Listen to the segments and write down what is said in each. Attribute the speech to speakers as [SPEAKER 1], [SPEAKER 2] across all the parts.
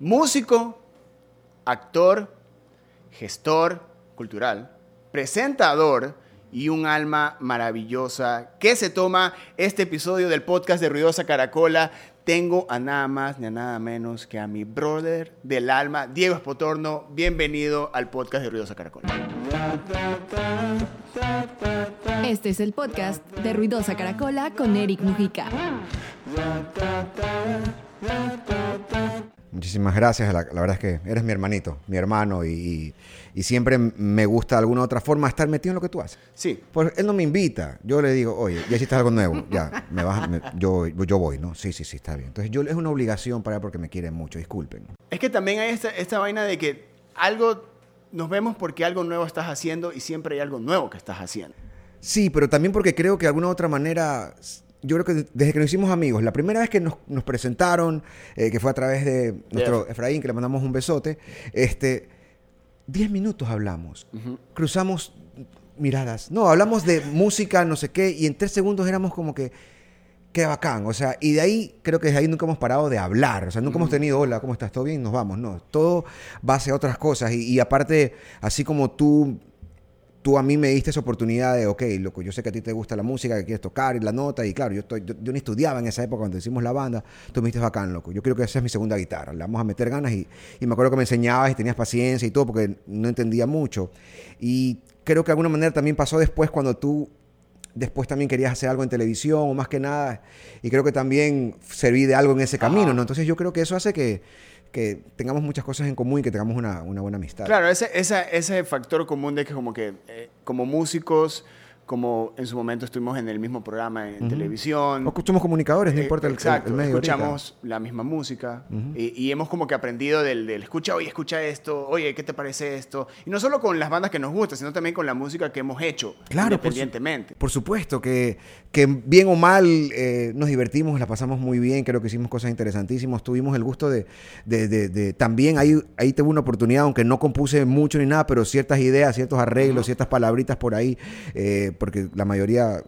[SPEAKER 1] músico, actor, gestor cultural, presentador y un alma maravillosa que se toma este episodio del podcast de Ruidosa Caracola. Tengo a nada más ni a nada menos que a mi brother del alma, Diego Espotorno. Bienvenido al podcast de Ruidosa Caracola.
[SPEAKER 2] Este es el podcast de Ruidosa Caracola con Eric Mujica.
[SPEAKER 3] Muchísimas gracias. La, la verdad es que eres mi hermanito, mi hermano, y, y siempre me gusta de alguna u otra forma estar metido en lo que tú haces.
[SPEAKER 1] Sí,
[SPEAKER 3] Pues él no me invita. Yo le digo, oye, ya hiciste algo nuevo. Ya, me vas, me- yo, yo voy, ¿no? Sí, sí, sí, está bien. Entonces, yo es una obligación para él porque me quiere mucho. Disculpen.
[SPEAKER 1] es que también hay esta, esta vaina de que algo nos vemos porque algo nuevo estás haciendo y siempre hay algo nuevo que estás haciendo.
[SPEAKER 3] Sí, pero también porque creo que de alguna u otra manera, yo creo que desde que nos hicimos amigos, la primera vez que nos, nos presentaron, eh, que fue a través de nuestro
[SPEAKER 1] Efra.
[SPEAKER 3] Efraín, que le mandamos un besote, este, 10 minutos hablamos, cruzamos miradas, no, hablamos de música, no sé qué, y en tres segundos éramos como que, qué bacán, o sea, y de ahí, creo que desde ahí nunca hemos parado de hablar, o sea, nunca hemos tenido, hola, ¿cómo estás? ¿Todo bien? Nos vamos, no, todo va hacia otras cosas, y, y aparte, así como tú tú a mí me diste esa oportunidad de, ok, loco, yo sé que a ti te gusta la música, que quieres tocar y la nota, y claro, yo, estoy, yo, yo ni estudiaba en esa época cuando hicimos la banda, tú me dijiste bacán, loco, yo creo que esa es mi segunda guitarra, le vamos a meter ganas y, y me acuerdo que me enseñabas y tenías paciencia y todo porque no entendía mucho. Y creo que de alguna manera también pasó después cuando tú después también querías hacer algo en televisión o más que nada, y creo que también serví de algo en ese camino, ¿no? Entonces yo creo que eso hace que, que tengamos muchas cosas en común y que tengamos una, una buena amistad.
[SPEAKER 1] Claro, ese, esa- ese factor común de que como que eh, como músicos, como en su momento estuvimos en el mismo programa en televisión.
[SPEAKER 3] O somos comunicadores, no
[SPEAKER 1] eh,
[SPEAKER 3] importa el,
[SPEAKER 1] exacto,
[SPEAKER 3] el medio. ahorita.
[SPEAKER 1] escuchamos la misma música y, y hemos como que aprendido del, del escucha, oye, escucha esto, oye, ¿qué te parece esto? Y no solo con las bandas que nos gustan, sino también con la música que hemos hecho
[SPEAKER 3] Claro, por su-
[SPEAKER 1] independientemente.
[SPEAKER 3] Por supuesto, que, que bien o mal eh, nos divertimos, la pasamos muy bien, creo que hicimos cosas interesantísimas, tuvimos el gusto de, de- de- de- también ahí, ahí tuve una oportunidad, aunque no compuse mucho ni nada, pero ciertas ideas, ciertos arreglos, ciertas palabritas por ahí, eh, porque la mayoría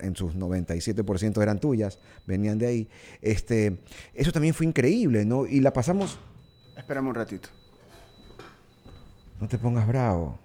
[SPEAKER 3] en sus 97% eran tuyas, venían de ahí. Este, eso también fue increíble, ¿no? Y la pasamos,
[SPEAKER 1] Espérame un ratito.
[SPEAKER 3] no te pongas bravo.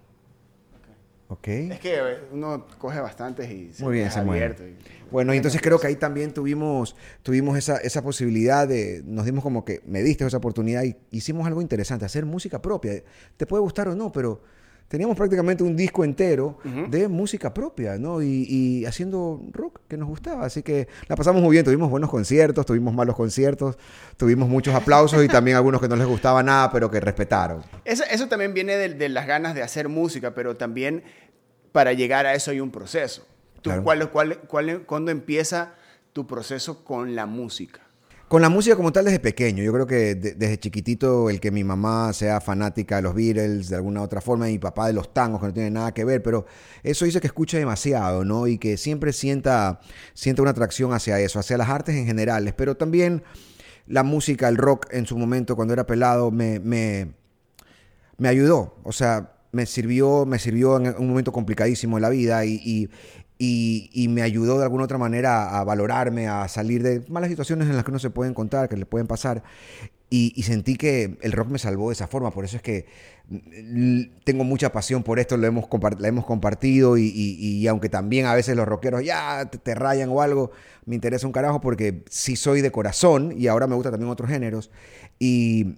[SPEAKER 3] ¿Ok?
[SPEAKER 1] Es que uno coge bastantes y se
[SPEAKER 3] Muy bien,
[SPEAKER 1] abierto y-
[SPEAKER 3] Bueno, y entonces creo que ahí también tuvimos, tuvimos esa, esa posibilidad de, nos dimos como que, me diste esa oportunidad y hicimos algo interesante, hacer música propia. Te puede gustar o no, pero teníamos prácticamente un disco entero de música propia, ¿no? Y, y haciendo rock que nos gustaba. Así que la pasamos muy bien, tuvimos buenos conciertos, tuvimos malos conciertos, tuvimos muchos aplausos y también algunos que no les gustaba nada, pero que respetaron.
[SPEAKER 1] Eso, eso también viene de, de las ganas de hacer música, pero también para llegar a eso hay un proceso. Tú,
[SPEAKER 3] Claro.
[SPEAKER 1] ¿cuál, cuál, cuál- cuándo empieza tu proceso con la música?
[SPEAKER 3] Con la música como tal desde pequeño, yo creo que de- desde chiquitito el que mi mamá sea fanática de los Beatles de alguna otra forma y mi papá de los tangos que no tiene nada que ver, pero eso dice que escucha demasiado, ¿no? Y que siempre sienta, sienta una atracción hacia eso, hacia las artes en general, pero también la música, el rock en su momento cuando era pelado me, me, me ayudó, o sea, me sirvió, me sirvió en un momento complicadísimo de la vida y, y- y me ayudó de alguna otra manera a valorarme, a salir de malas situaciones en las que uno se puede encontrar, que le pueden pasar. Y, y sentí que el rock me salvó de esa forma, por eso es que mm, tengo mucha pasión por esto, lo hemos, la hemos compartido y- y aunque también a veces los rockeros ya te, te rayan o algo, me interesa un carajo porque sí soy de corazón y ahora me gustan también otros géneros. Y,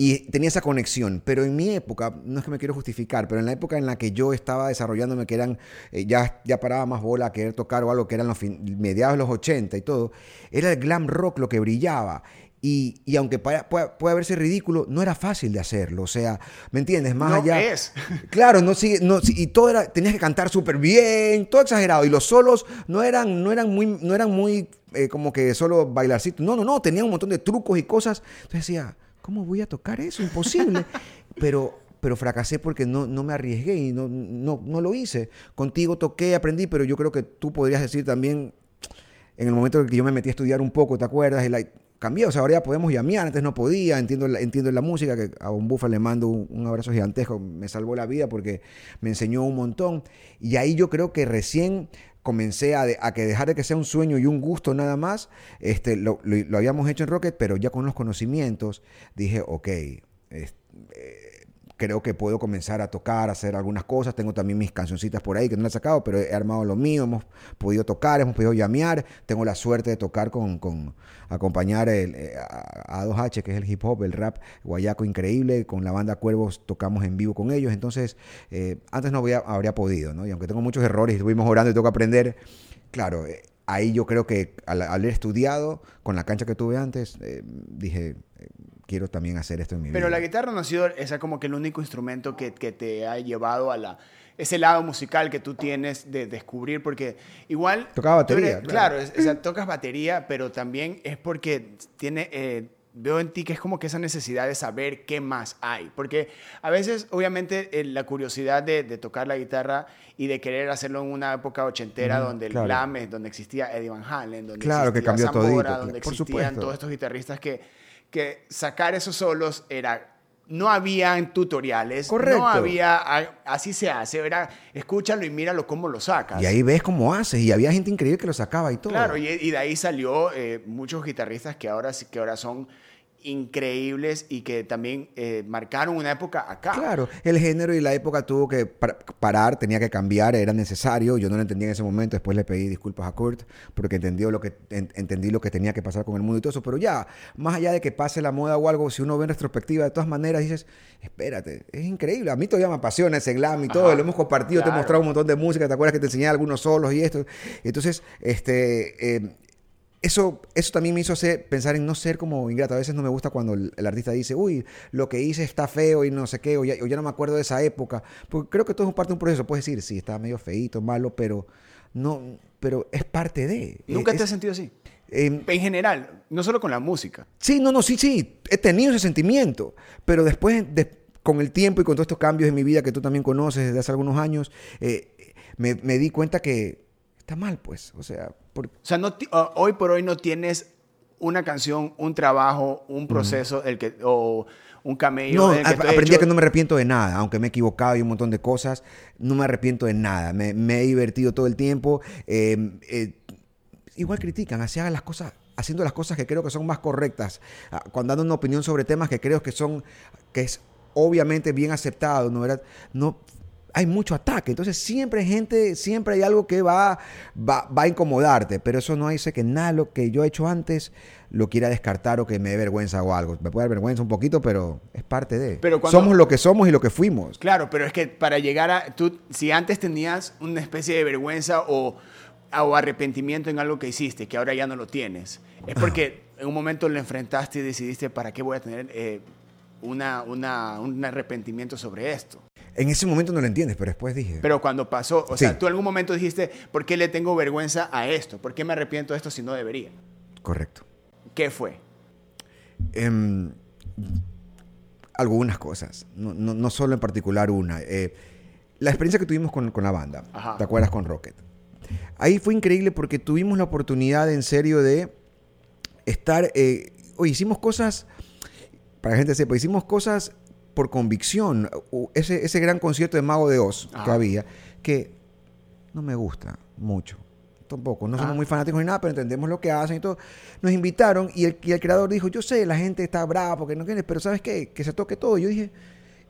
[SPEAKER 3] y tenía esa conexión, pero en mi época, no es que me quiero justificar, pero en la época en la que yo estaba desarrollándome, que eran, eh, ya, ya paraba más bola a querer tocar o algo que eran los mediados de los 80 y todo, era el glam rock lo que brillaba. Y, y aunque pueda, verse ridículo, no era fácil de hacerlo. O sea, ¿me entiendes? Más
[SPEAKER 1] No
[SPEAKER 3] allá.
[SPEAKER 1] es.
[SPEAKER 3] Claro, no sigue, no, sí, y todo era, tenías que cantar súper bien, todo exagerado. Y los solos no eran, no eran muy, no eran muy eh, como que solo bailarcito. No, no, no, tenían un montón de trucos y cosas. Entonces decía, ¿cómo voy a tocar eso? Imposible. pero, pero fracasé porque no, no me arriesgué y no, no, no lo hice. Contigo toqué, aprendí, pero yo creo que tú podrías decir también, en el momento en que yo me metí a estudiar un poco, ¿te acuerdas? Y cambié, o sea, ahora ya podemos llamear, antes no podía, entiendo, la- entiendo la música, que a un bufa le mando un, un abrazo gigantesco, me salvó la vida porque me enseñó un montón. Y ahí yo creo que recién comencé a, de- a que dejar de que sea un sueño y un gusto nada más, este, lo, habíamos hecho en Rocket, pero ya con los conocimientos dije, ok, es- eh, creo que puedo comenzar a tocar, a hacer algunas cosas. Tengo también mis cancioncitas por ahí que no las he sacado, pero he armado lo mío. Hemos podido tocar, hemos podido llamear. Tengo la suerte de tocar con, con acompañar el, eh, a, a 2H, que es el hip hop, el rap guayaco increíble. Con la banda Cuervos tocamos en vivo con ellos. Entonces, eh, antes no habría, habría podido, ¿no? Y aunque tengo muchos errores y estuvimos orando y tengo que aprender, claro, eh, ahí yo creo que al, haber estudiado con la cancha que tuve antes, eh, dije, quiero también hacer esto en mi
[SPEAKER 1] Pero
[SPEAKER 3] vida.
[SPEAKER 1] la guitarra no ha sido esa como que el único instrumento que, que te ha llevado a la ese lado musical que tú tienes de descubrir, porque igual...
[SPEAKER 3] Tocaba batería,
[SPEAKER 1] eres-
[SPEAKER 3] claro.
[SPEAKER 1] claro, es- o sea, tocas batería, pero también es porque tiene... eh, veo en ti que es como que esa necesidad de saber qué más hay. Porque a veces, obviamente, eh, la curiosidad de, de tocar la guitarra y de querer hacerlo en una época ochentera
[SPEAKER 3] Ujú,
[SPEAKER 1] donde el
[SPEAKER 3] claro.
[SPEAKER 1] glam, es donde existía Eddie Van Halen, donde
[SPEAKER 3] Claro, que
[SPEAKER 1] existía
[SPEAKER 3] cambió
[SPEAKER 1] Zambora,
[SPEAKER 3] todito,
[SPEAKER 1] donde existían todos estos guitarristas que, que sacar esos solos era no habían tutoriales,
[SPEAKER 3] Correcto.
[SPEAKER 1] no había así se hace, era escúchalo y míralo cómo lo sacas.
[SPEAKER 3] Y ahí ves cómo haces. Y había gente increíble que lo sacaba y todo.
[SPEAKER 1] Claro, y, y de ahí salió eh, muchos guitarristas que ahora sí- que ahora son increíbles y que también eh, marcaron una época acá.
[SPEAKER 3] Claro, el género y la época tuvo que par- parar, tenía que cambiar, era necesario. Yo no lo entendía en ese momento. Después le pedí disculpas a Kurt porque entendió lo que, en- entendí lo que tenía que pasar con el mundo y todo eso. Pero ya, más allá de que pase la moda o algo, si uno ve en retrospectiva, de todas maneras dices, espérate, es increíble. A mí todavía me apasiona ese glam y todo.
[SPEAKER 1] Ajá,
[SPEAKER 3] Lo hemos compartido, te he mostrado un montón de música. ¿Te acuerdas que te enseñé algunos solos y esto? Entonces, este. eh, eso, eso también me hizo hacer, pensar en no ser como ingrato. A veces no me gusta cuando el, el artista dice, uy, lo que hice está feo y no sé qué, o ya, o ya no me acuerdo de esa época. Porque creo que todo es parte de un proceso. Puedes decir, sí, está medio feíto, malo, pero no, pero es parte de.
[SPEAKER 1] ¿Nunca
[SPEAKER 3] Es-
[SPEAKER 1] te has sentido así?
[SPEAKER 3] em,
[SPEAKER 1] En general, no solo con la música.
[SPEAKER 3] Sí, no, no, sí, sí, he tenido ese sentimiento, pero después, de- con el tiempo y con todos estos cambios en mi vida que tú también conoces desde hace algunos años, eh, me, me di cuenta que está mal, pues, o sea, por-
[SPEAKER 1] O sea, no hoy por hoy no tienes una canción, un trabajo, un proceso el que, o un camello.
[SPEAKER 3] No,
[SPEAKER 1] que
[SPEAKER 3] aprendí
[SPEAKER 1] hecho-
[SPEAKER 3] que no me arrepiento de nada, aunque me he equivocado y un montón de cosas, no me arrepiento de nada, me, me he divertido todo el tiempo. eh, eh, igual critican, así hagan las cosas, haciendo las cosas que creo que son más correctas, ah, cuando dando una opinión sobre temas que creo que son, que es obviamente bien aceptado, ¿no? ¿verdad? No, hay mucho ataque, entonces siempre hay gente, siempre hay algo que va, va, va a incomodarte, pero eso no dice que nada lo que yo he hecho antes lo quiera descartar o que me dé vergüenza o algo. Me puede dar vergüenza un poquito, pero es parte de.
[SPEAKER 1] Pero cuando-
[SPEAKER 3] Somos lo que somos y lo que fuimos.
[SPEAKER 1] Claro, pero es que para llegar a... Tú, si antes tenías una especie de vergüenza o, o arrepentimiento en algo que hiciste, que ahora ya no lo tienes, es porque en un momento lo enfrentaste y decidiste, ¿para qué voy a tener eh, una, una- un arrepentimiento sobre esto?
[SPEAKER 3] En ese momento no lo entiendes, pero después dije.
[SPEAKER 1] Pero cuando pasó, o
[SPEAKER 3] Sí.
[SPEAKER 1] sea, tú en algún momento dijiste, ¿por qué le tengo vergüenza a esto? ¿Por qué me arrepiento de esto si no debería?
[SPEAKER 3] Correcto.
[SPEAKER 1] ¿Qué fue?
[SPEAKER 3] Em, algunas cosas, no, no- no solo en particular una. Eh, la experiencia que tuvimos con, con la banda,
[SPEAKER 1] Ajá.
[SPEAKER 3] ¿te acuerdas con Rocket? Ahí fue increíble porque tuvimos la oportunidad en serio de estar, eh, oye, hicimos cosas, para que la gente sepa, hicimos cosas por convicción. Ese, ese gran concierto de Mago de Oz que
[SPEAKER 1] Ajá.
[SPEAKER 3] había, que no me gusta mucho. Tampoco, no somos
[SPEAKER 1] Ah.
[SPEAKER 3] muy fanáticos ni nada, pero entendemos lo que hacen y todo. Nos invitaron y el, y el creador dijo, yo sé, la gente está brava porque no quiere, pero ¿sabes qué? Que se toque todo. Yo dije,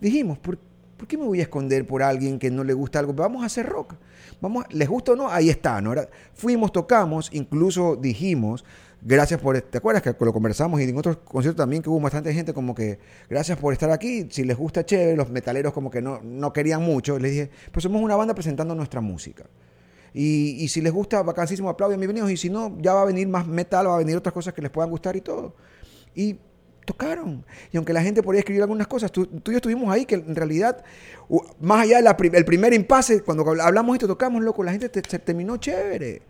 [SPEAKER 3] dijimos, ¿por, por qué me voy a esconder por alguien que no le gusta algo? Vamos a hacer rock. Vamos, a- ¿Les gusta o no? Ahí está, ¿no? Era- fuimos, tocamos, incluso dijimos, gracias por, ¿te acuerdas que lo conversamos y en otros conciertos también que hubo bastante gente como que, gracias por estar aquí, si les gusta chévere, los metaleros como que no, no querían mucho. Les dije, pues somos una banda presentando nuestra música. Y, y si les gusta, vacancísimo, aplauden, bienvenidos. Y si no, ya va a venir más metal, va a venir otras cosas que les puedan gustar y todo. Y tocaron. Y aunque la gente podría escribir algunas cosas, tú, tú y yo estuvimos ahí, que en realidad, más allá del primer impasse, cuando habl- hablamos esto, tocamos, loco, la gente te- se terminó chévere.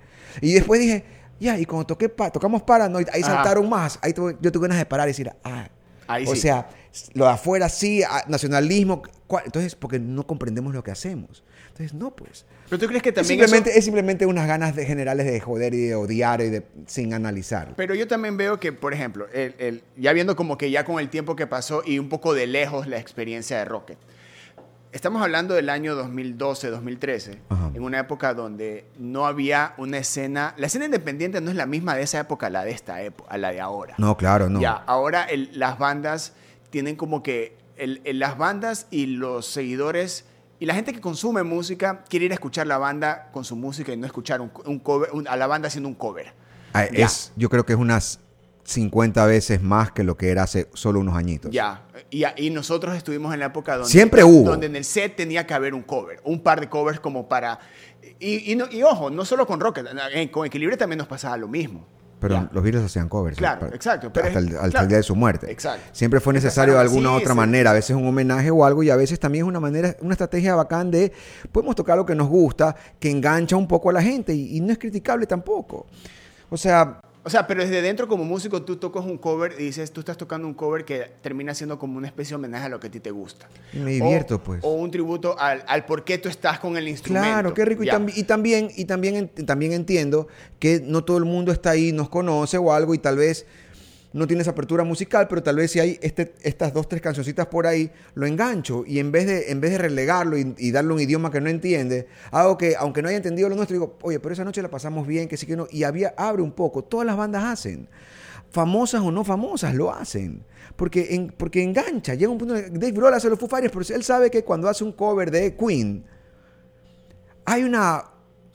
[SPEAKER 3] Y después dije, ya, y cuando toqué pa- tocamos Paranoid, ahí
[SPEAKER 1] Ajá.
[SPEAKER 3] saltaron más. Ahí tuve- yo tuve ganas de parar y decir, ah.
[SPEAKER 1] Ahí
[SPEAKER 3] o
[SPEAKER 1] sí.
[SPEAKER 3] sea, lo de afuera sí, nacionalismo. ¿cuál? Entonces, porque no comprendemos lo que hacemos. Entonces, no, pues.
[SPEAKER 1] Pero tú crees que
[SPEAKER 3] Es
[SPEAKER 1] también
[SPEAKER 3] simplemente,
[SPEAKER 1] eso-
[SPEAKER 3] es simplemente unas ganas de generales de joder y de odiar y de sin analizar.
[SPEAKER 1] Pero yo también veo que, por ejemplo, el- el- ya viendo como que ya con el tiempo que pasó y un poco de lejos la experiencia de Rocket, estamos hablando del año 2012, 2013,
[SPEAKER 3] Ajá.
[SPEAKER 1] en una época donde no había una escena, la escena independiente no es la misma de esa época a la de esta época, a la de ahora.
[SPEAKER 3] No, claro, no.
[SPEAKER 1] Ya, ahora el- las bandas tienen como que el- el- las bandas y los seguidores y la gente que consume música quiere ir a escuchar la banda con su música y no escuchar un, un cover, un- a la banda haciendo un cover.
[SPEAKER 3] Ah. Es, yo creo que es unas 50 veces más que lo que era hace solo unos añitos.
[SPEAKER 1] Ya, y, y nosotros estuvimos en la época donde...
[SPEAKER 3] Siempre hubo.
[SPEAKER 1] Donde en el set tenía que haber un cover, un par de covers como para... Y, y no- y ojo, no solo con Rocket, con Equilibrio también nos pasaba lo mismo.
[SPEAKER 3] Pero
[SPEAKER 1] Ya.
[SPEAKER 3] los Beatles hacían covers.
[SPEAKER 1] Claro,
[SPEAKER 3] Para-
[SPEAKER 1] exacto, pero
[SPEAKER 3] hasta, el, hasta el
[SPEAKER 1] claro.
[SPEAKER 3] día de su muerte.
[SPEAKER 1] Exacto.
[SPEAKER 3] Siempre fue necesario de alguna otra
[SPEAKER 1] sí.
[SPEAKER 3] manera. A veces un homenaje o algo y a veces también es una manera, una estrategia bacán de podemos tocar lo que nos gusta, que engancha un poco a la gente y, y no es criticable tampoco. O sea,
[SPEAKER 1] O sea, pero desde dentro como músico tú tocas un cover y dices, tú estás tocando un cover que termina siendo como una especie de homenaje a lo que a ti te gusta.
[SPEAKER 3] Me divierto,
[SPEAKER 1] O-
[SPEAKER 3] pues.
[SPEAKER 1] O un tributo al, al por qué tú estás con el instrumento.
[SPEAKER 3] Claro, qué rico. Y, tambi- y también, y también, en- también entiendo que no todo el mundo está ahí, nos conoce o algo y tal vez no tienes apertura musical, pero tal vez si hay este, estas dos, tres cancioncitas por ahí, lo engancho y en vez de, en vez de relegarlo y, darle un idioma que no entiende, hago que, aunque no haya entendido lo nuestro, digo, oye, pero esa noche la pasamos bien, que sí que no, y había, abre un poco, todas las bandas hacen. Famosas o no famosas lo hacen. Porque, en- porque engancha. Llega un punto. Dave Grohl hace los Foo Fighters, pero él sabe que cuando hace un cover de Queen, hay una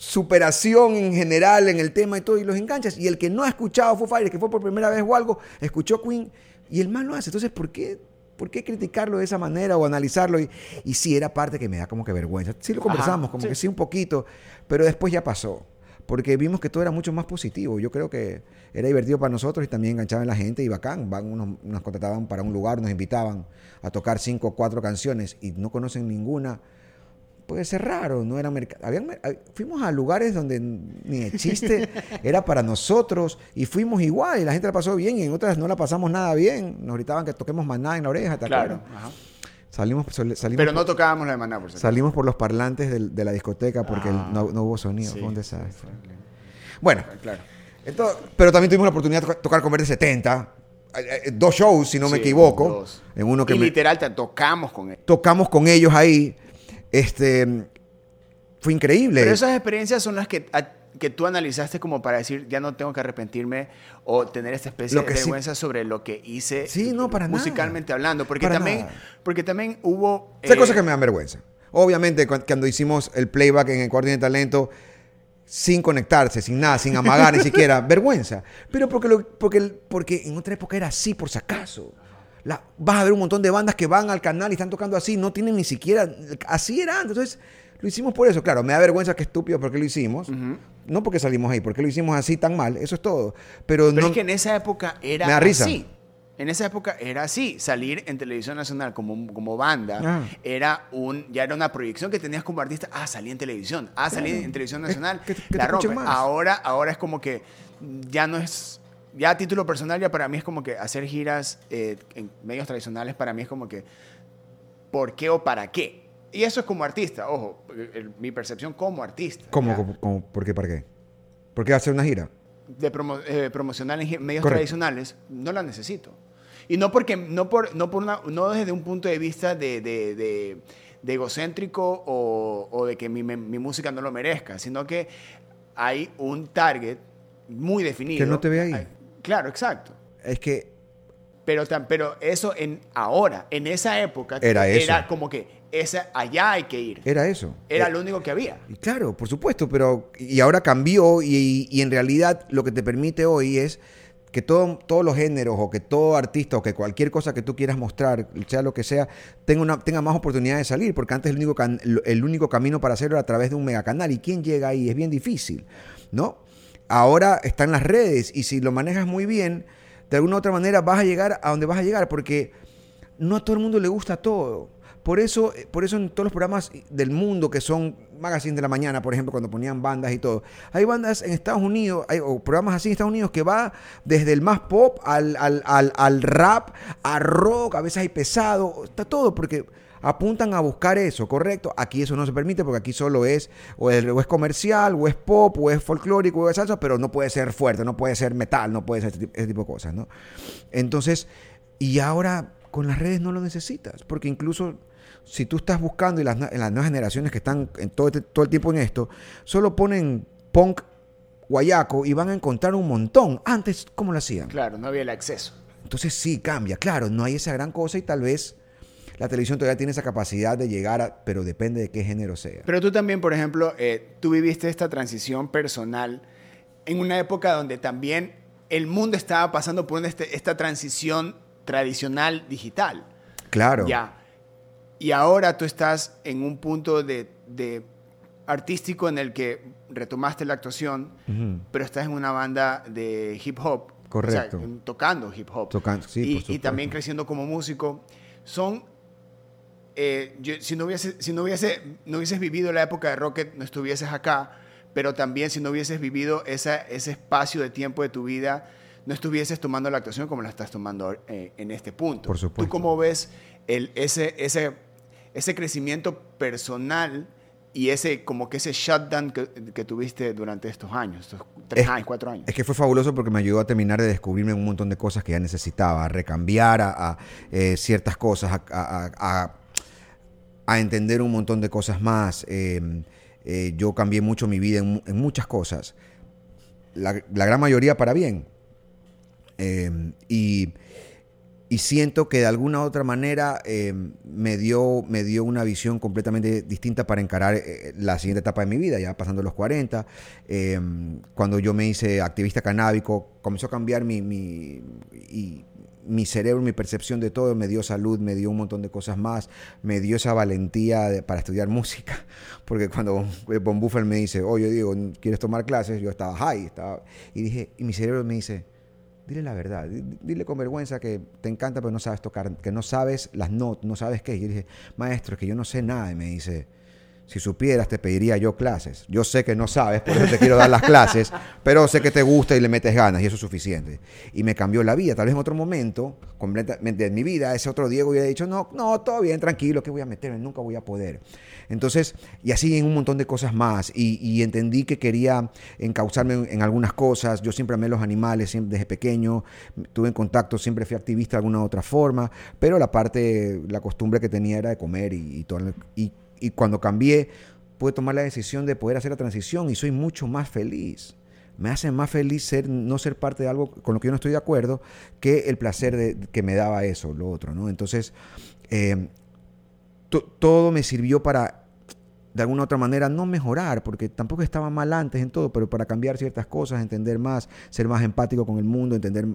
[SPEAKER 3] superación en general en el tema y todo, y los enganchas. Y el que no ha escuchado Foo Fighters, que fue por primera vez o algo, escuchó Queen y el mal lo hace. Entonces, ¿por qué, ¿por qué criticarlo de esa manera o analizarlo? Y, y sí, era parte que me da como que vergüenza. Sí lo conversamos,
[SPEAKER 1] Ajá,
[SPEAKER 3] como
[SPEAKER 1] sí.
[SPEAKER 3] que sí un poquito, pero después ya pasó. Porque vimos que todo era mucho más positivo. Yo creo que era divertido para nosotros y también enganchaba en la gente y bacán. Van unos, nos contrataban para un lugar, nos invitaban a tocar cinco o cuatro canciones y no conocen ninguna puede ser raro, no era mercado. Fuimos a lugares donde ni de chiste era para nosotros y fuimos igual y la gente la pasó bien y en otras no la pasamos nada bien. Nos gritaban que toquemos nada en la oreja, ¿te
[SPEAKER 1] Claro. ajá.
[SPEAKER 3] Salimos, salimos,
[SPEAKER 1] Pero no
[SPEAKER 3] por,
[SPEAKER 1] tocábamos la de Maná, por acaso.
[SPEAKER 3] salimos por los parlantes de, la discoteca porque el-
[SPEAKER 1] Ah,
[SPEAKER 3] no, no hubo sonido.
[SPEAKER 1] sí,
[SPEAKER 3] fue un desastre. Bueno,
[SPEAKER 1] Claro.
[SPEAKER 3] entonces, pero también tuvimos la oportunidad de tocar- con Verde 70. eh, eh, Dos shows, si no me equivoco.
[SPEAKER 1] dos.
[SPEAKER 3] En uno que
[SPEAKER 1] y literal te tocamos con él.
[SPEAKER 3] tocamos con ellos ahí. Este, fue increíble.
[SPEAKER 1] Pero esas experiencias son las que, a- que tú analizaste como para decir, ya no tengo que arrepentirme o tener esta especie
[SPEAKER 3] Lo
[SPEAKER 1] de
[SPEAKER 3] que sí-
[SPEAKER 1] vergüenza sobre lo que hice
[SPEAKER 3] Sí, no, para nada.
[SPEAKER 1] musicalmente hablando. Porque
[SPEAKER 3] Para
[SPEAKER 1] también,
[SPEAKER 3] nada.
[SPEAKER 1] porque también hubo...
[SPEAKER 3] Hay
[SPEAKER 1] eh,
[SPEAKER 3] cosas que me dan vergüenza. Obviamente, cu- cuando hicimos el playback en el cuarto de talento, sin conectarse, sin nada, sin amagar ni siquiera, vergüenza. Pero porque, lo- porque, porque en otra época era así, por si acaso. La- vas a ver un montón de bandas que van al canal y están tocando así, no tienen ni siquiera. Así era antes. Entonces, lo hicimos por eso. Claro, me da vergüenza que estúpido porque lo hicimos. No porque salimos ahí, porque lo hicimos así tan mal. Eso es todo. Pero,
[SPEAKER 1] Pero
[SPEAKER 3] no.
[SPEAKER 1] es que en esa época era
[SPEAKER 3] Me da risa.
[SPEAKER 1] así. En esa época era así. Salir en televisión nacional como, como banda
[SPEAKER 3] Ah.
[SPEAKER 1] era un, ya era una proyección que tenías como artista. Ah, salí en televisión. Ah, salí en televisión nacional.
[SPEAKER 3] que- que te
[SPEAKER 1] la rompe. Ahora, ahora es como que ya no es. Ya a título personal, ya para mí es como que hacer giras eh, en medios tradicionales, para mí es como que. ¿Por qué o para qué? Y eso es como artista, ojo, el- mi percepción como artista.
[SPEAKER 3] ¿Cómo, cómo- cómo- ¿Por qué? ¿Para qué? ¿Por qué hacer una gira?
[SPEAKER 1] de promo- eh, promocional en medios
[SPEAKER 3] Correcto.
[SPEAKER 1] tradicionales, no la necesito. Y no porque, no por, no por una, no desde un punto de vista de, de- de- de egocéntrico o, o de que mi, mi- mi música no lo merezca, sino que hay un target muy definido.
[SPEAKER 3] Que no te ve ahí.
[SPEAKER 1] Claro, exacto.
[SPEAKER 3] Es que
[SPEAKER 1] Pero, pero eso en ahora, en esa época,
[SPEAKER 3] Era eso.
[SPEAKER 1] era como que esa, allá hay que ir.
[SPEAKER 3] era eso.
[SPEAKER 1] Era
[SPEAKER 3] Eh,
[SPEAKER 1] lo único que había.
[SPEAKER 3] Y claro, por supuesto, pero y ahora cambió y, y en realidad lo que te permite hoy es que todo- todos los géneros o que todo artista o que cualquier cosa que tú quieras mostrar, sea lo que sea, tenga, una, tenga más oportunidad de salir, porque antes el único, can- el único camino para hacerlo era a través de un megacanal y quién llega ahí es bien difícil, ¿no? Ahora están las redes y si lo manejas muy bien, de alguna u otra manera vas a llegar a donde vas a llegar, porque no a todo el mundo le gusta todo. Por eso, por eso en todos los programas del mundo que son magazines de la mañana, por ejemplo, cuando ponían bandas y todo, hay bandas en Estados Unidos, hay, programas así en Estados Unidos que va desde el más pop al, al, al, al rap, a rock, a veces hay pesado, está todo, porque apuntan a buscar eso, ¿correcto? Aquí eso no se permite porque aquí solo es o es, o es comercial, o es pop, o es folclórico, o es salsa, pero no puede ser fuerte, no puede ser metal, no puede ser ese tipo, ese tipo de cosas, ¿no? Entonces, y ahora con las redes no lo necesitas, porque incluso si tú estás buscando y las, en las nuevas generaciones que están en todo, este- todo el tiempo en esto, solo ponen punk guayaco y van a encontrar un montón. Antes, ¿cómo lo hacían?
[SPEAKER 1] Claro, no había el acceso.
[SPEAKER 3] Entonces sí, cambia. Claro, no hay esa gran cosa y tal vez la televisión todavía tiene esa capacidad de llegar a, pero depende de qué género sea.
[SPEAKER 1] Pero tú también, por ejemplo, eh, tú viviste esta transición personal en una época donde también el mundo estaba pasando por este- esta transición tradicional digital.
[SPEAKER 3] Claro.
[SPEAKER 1] Ya. Y ahora tú estás en un punto de, de artístico en el que retomaste la actuación,
[SPEAKER 3] Ujú.
[SPEAKER 1] pero estás en una banda de hip hop.
[SPEAKER 3] Correcto.
[SPEAKER 1] O sea, tocando hip hop.
[SPEAKER 3] Tocando, sí,
[SPEAKER 1] y,
[SPEAKER 3] por
[SPEAKER 1] y también creciendo como músico. Son. Eh, yo- si no, hubiese, si no, hubiese, no hubieses vivido la época de Rocket, no estuvieses acá. Pero también si no hubieses vivido esa, ese espacio de tiempo de tu vida, no estuvieses tomando la actuación como la estás tomando eh, en este punto.
[SPEAKER 3] Por supuesto.
[SPEAKER 1] ¿Tú cómo ves el, ese, ese, ese crecimiento personal y ese como que ese shutdown que, que tuviste durante estos años, estos tres
[SPEAKER 3] Es-
[SPEAKER 1] años, cuatro años?
[SPEAKER 3] Es que fue fabuloso porque me ayudó a terminar de descubrirme un montón de cosas que ya necesitaba, a recambiar a, a, eh, ciertas cosas, a, a- a- a entender un montón de cosas más. Eh, eh, yo cambié mucho mi vida en, mu- en muchas cosas, la, la gran mayoría para bien. Eh, y, y siento que de alguna otra manera eh, me, dio, me dio una visión completamente distinta para encarar eh, la siguiente etapa de mi vida, ya pasando los 40. Eh, cuando yo me hice activista canábico, comenzó a cambiar mi, mi, cerebro, mi percepción de todo, me dio salud, me dio un montón de cosas más, me dio esa valentía para estudiar música, porque cuando Von Buffel me dice, oye Diego, ¿quieres tomar clases? Yo estaba high, estaba, y dije, y mi cerebro me dice, dile la verdad, di- dile con vergüenza que te encanta pero no sabes tocar, que no sabes las notas, no sabes qué. Y yo dije, maestro, es que yo no sé nada. Y me dice, si supieras te pediría yo clases. Yo sé que no sabes, por eso te quiero dar las clases, pero sé que te gusta y le metes ganas y eso es suficiente. Y me cambió la vida. Tal vez en otro momento, completamente en mi vida, ese otro Diego hubiera dicho, no, no, todo bien, tranquilo, que voy a meterme, nunca voy a poder. Entonces, y así en un montón de cosas más. Y, entendí que quería encauzarme en, algunas cosas. Yo siempre amé los animales, siempre desde pequeño. Tuve en contacto, siempre fui activista de alguna u otra forma. Pero la parte, la costumbre que tenía era de comer y, y todo. Y, y cuando cambié, pude tomar la decisión de poder hacer la transición y soy mucho más feliz. Me hace más feliz ser, no ser parte de algo con lo que yo no estoy de acuerdo que el placer de, que me daba eso, lo otro, ¿no? Entonces, eh, to- todo me sirvió para, de alguna otra manera, no mejorar, porque tampoco estaba mal antes en todo, pero para cambiar ciertas cosas, entender más, ser más empático con el mundo, entender...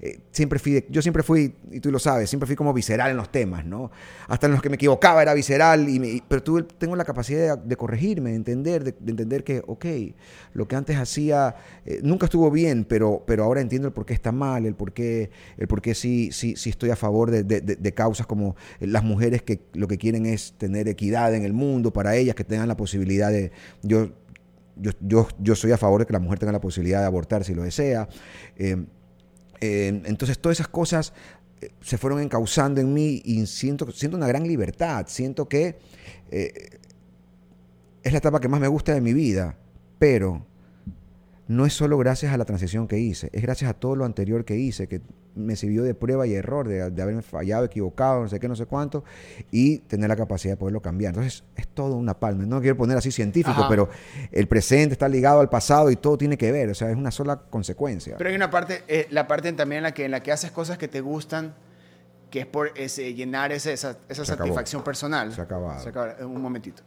[SPEAKER 3] eh, siempre fui, yo siempre fui, y tú lo sabes, siempre fui como visceral en los temas, ¿no? Hasta en los que me equivocaba era visceral, y me- pero tuve, tengo la capacidad de, corregirme, de entender, de, de entender que, ok, lo que antes hacía eh, nunca estuvo bien, pero, pero ahora entiendo el por qué está mal, el por qué, el por qué sí, sí, sí estoy a favor de- de causas como las mujeres que lo que quieren es tener equidad en el mundo para ellas, que tengan la posibilidad de... Yo, yo, yo, yo soy a favor de que la mujer tenga la posibilidad de abortar si lo desea. Eh, eh, entonces todas esas cosas eh, se fueron encauzando en mí y siento, siento una gran libertad. Siento que es la etapa que más me gusta de mi vida, pero no es solo gracias a la transición que hice, es gracias a todo lo anterior que hice, que me sirvió de prueba y error, de, de haberme fallado, equivocado, no sé qué, no sé cuánto, y tener la capacidad de poderlo cambiar. Entonces, es todo una palma. No quiero poner así científico,
[SPEAKER 1] Ajá.
[SPEAKER 3] pero el presente está ligado al pasado y todo tiene que ver, o sea, es una sola consecuencia.
[SPEAKER 1] Pero hay una parte, eh, la parte también en la que, en la que haces cosas que te gustan, que es por ese, llenar ese- esa, esa
[SPEAKER 3] acabó.
[SPEAKER 1] satisfacción personal.
[SPEAKER 3] Se ha acabado.
[SPEAKER 1] Se acaba. Un momentito.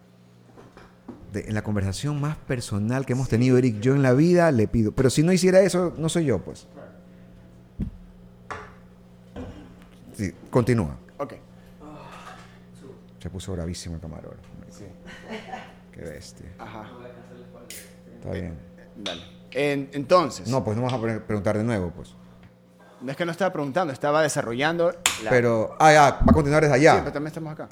[SPEAKER 3] De- en la conversación más personal que hemos tenido, Eric, yo en la vida le pido. Pero si no hiciera eso, no soy yo, pues. Sí, continúa.
[SPEAKER 1] Ok.
[SPEAKER 3] Se puso bravísimo el camarógrafo.
[SPEAKER 1] Sí.
[SPEAKER 3] Qué bestia.
[SPEAKER 1] Ajá.
[SPEAKER 3] Está bien.
[SPEAKER 1] Dale. En- entonces, no.
[SPEAKER 3] No, pues no vas a pre- preguntar de nuevo, pues.
[SPEAKER 1] es que no estaba preguntando, estaba desarrollando la...
[SPEAKER 3] Pero, ah, ya, va a continuar desde
[SPEAKER 1] Sí,
[SPEAKER 3] allá.
[SPEAKER 1] pero también estamos acá.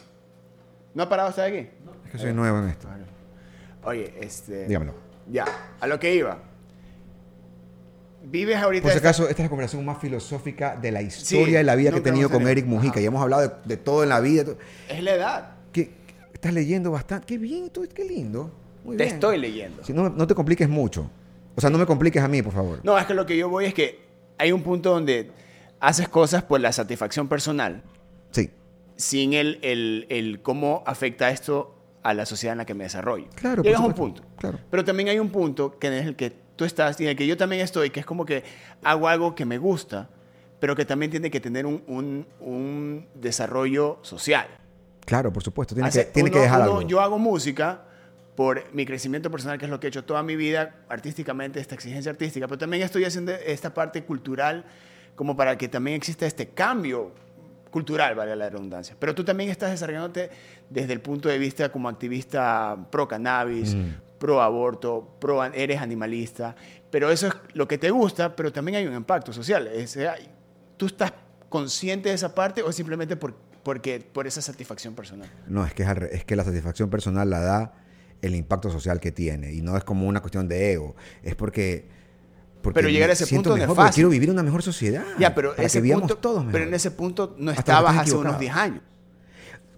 [SPEAKER 1] ¿No ha parado usted aquí?
[SPEAKER 3] Es que soy nuevo en esto.
[SPEAKER 1] Oye, este...
[SPEAKER 3] Dígamelo.
[SPEAKER 1] Ya, a lo que iba. Vives ahorita...
[SPEAKER 3] Por si acaso, esta es la conversación más filosófica de la historia de la vida que he tenido con. Eric Mujica.
[SPEAKER 1] Ajá.
[SPEAKER 3] Y hemos hablado de, de todo en la vida.
[SPEAKER 1] Es la edad.
[SPEAKER 3] ¿Qué, estás leyendo bastante. Qué bien, tú, qué lindo. Muy
[SPEAKER 1] Te
[SPEAKER 3] bien.
[SPEAKER 1] estoy leyendo.
[SPEAKER 3] Sí, no, no te compliques mucho. O sea, no me compliques a mí, por favor.
[SPEAKER 1] No, es que lo que yo voy es que hay un punto donde haces cosas por la satisfacción personal.
[SPEAKER 3] Sí.
[SPEAKER 1] sin el, el, el cómo afecta esto a la sociedad en la que me desarrollo.
[SPEAKER 3] Claro,
[SPEAKER 1] Llegas a un punto.
[SPEAKER 3] claro.
[SPEAKER 1] Pero también hay un punto que en el que tú estás y en el que yo también estoy, que es como que hago algo que me gusta, pero que también tiene que tener un, un- un desarrollo social.
[SPEAKER 3] Claro, por supuesto. Tiene,
[SPEAKER 1] Hace-
[SPEAKER 3] que, tiene que dejar
[SPEAKER 1] uno-
[SPEAKER 3] algo.
[SPEAKER 1] Yo hago música por mi crecimiento personal, que es lo que he hecho toda mi vida artísticamente, esta exigencia artística, pero también estoy haciendo esta parte cultural como para que también exista este cambio cultural, vale la redundancia. Pero tú también estás desarrollándote desde el punto de vista como activista pro cannabis, pro aborto, pro eres animalista, pero eso es lo que te gusta, pero también hay un impacto social. Es, eh, ¿Tú estás consciente de esa parte o simplemente por, porque, por esa satisfacción personal?
[SPEAKER 3] No, es que, es, es que la satisfacción personal la da el impacto social que tiene. Y no es como una cuestión de ego. Es porque. Porque
[SPEAKER 1] Pero llegar a ese punto no es
[SPEAKER 3] mejor,
[SPEAKER 1] fácil.
[SPEAKER 3] quiero vivir una mejor sociedad.
[SPEAKER 1] Ya, pero,
[SPEAKER 3] para
[SPEAKER 1] ese
[SPEAKER 3] que
[SPEAKER 1] punto,
[SPEAKER 3] todos mejor.
[SPEAKER 1] pero en ese punto no
[SPEAKER 3] Hasta
[SPEAKER 1] estabas hace unos 10 años.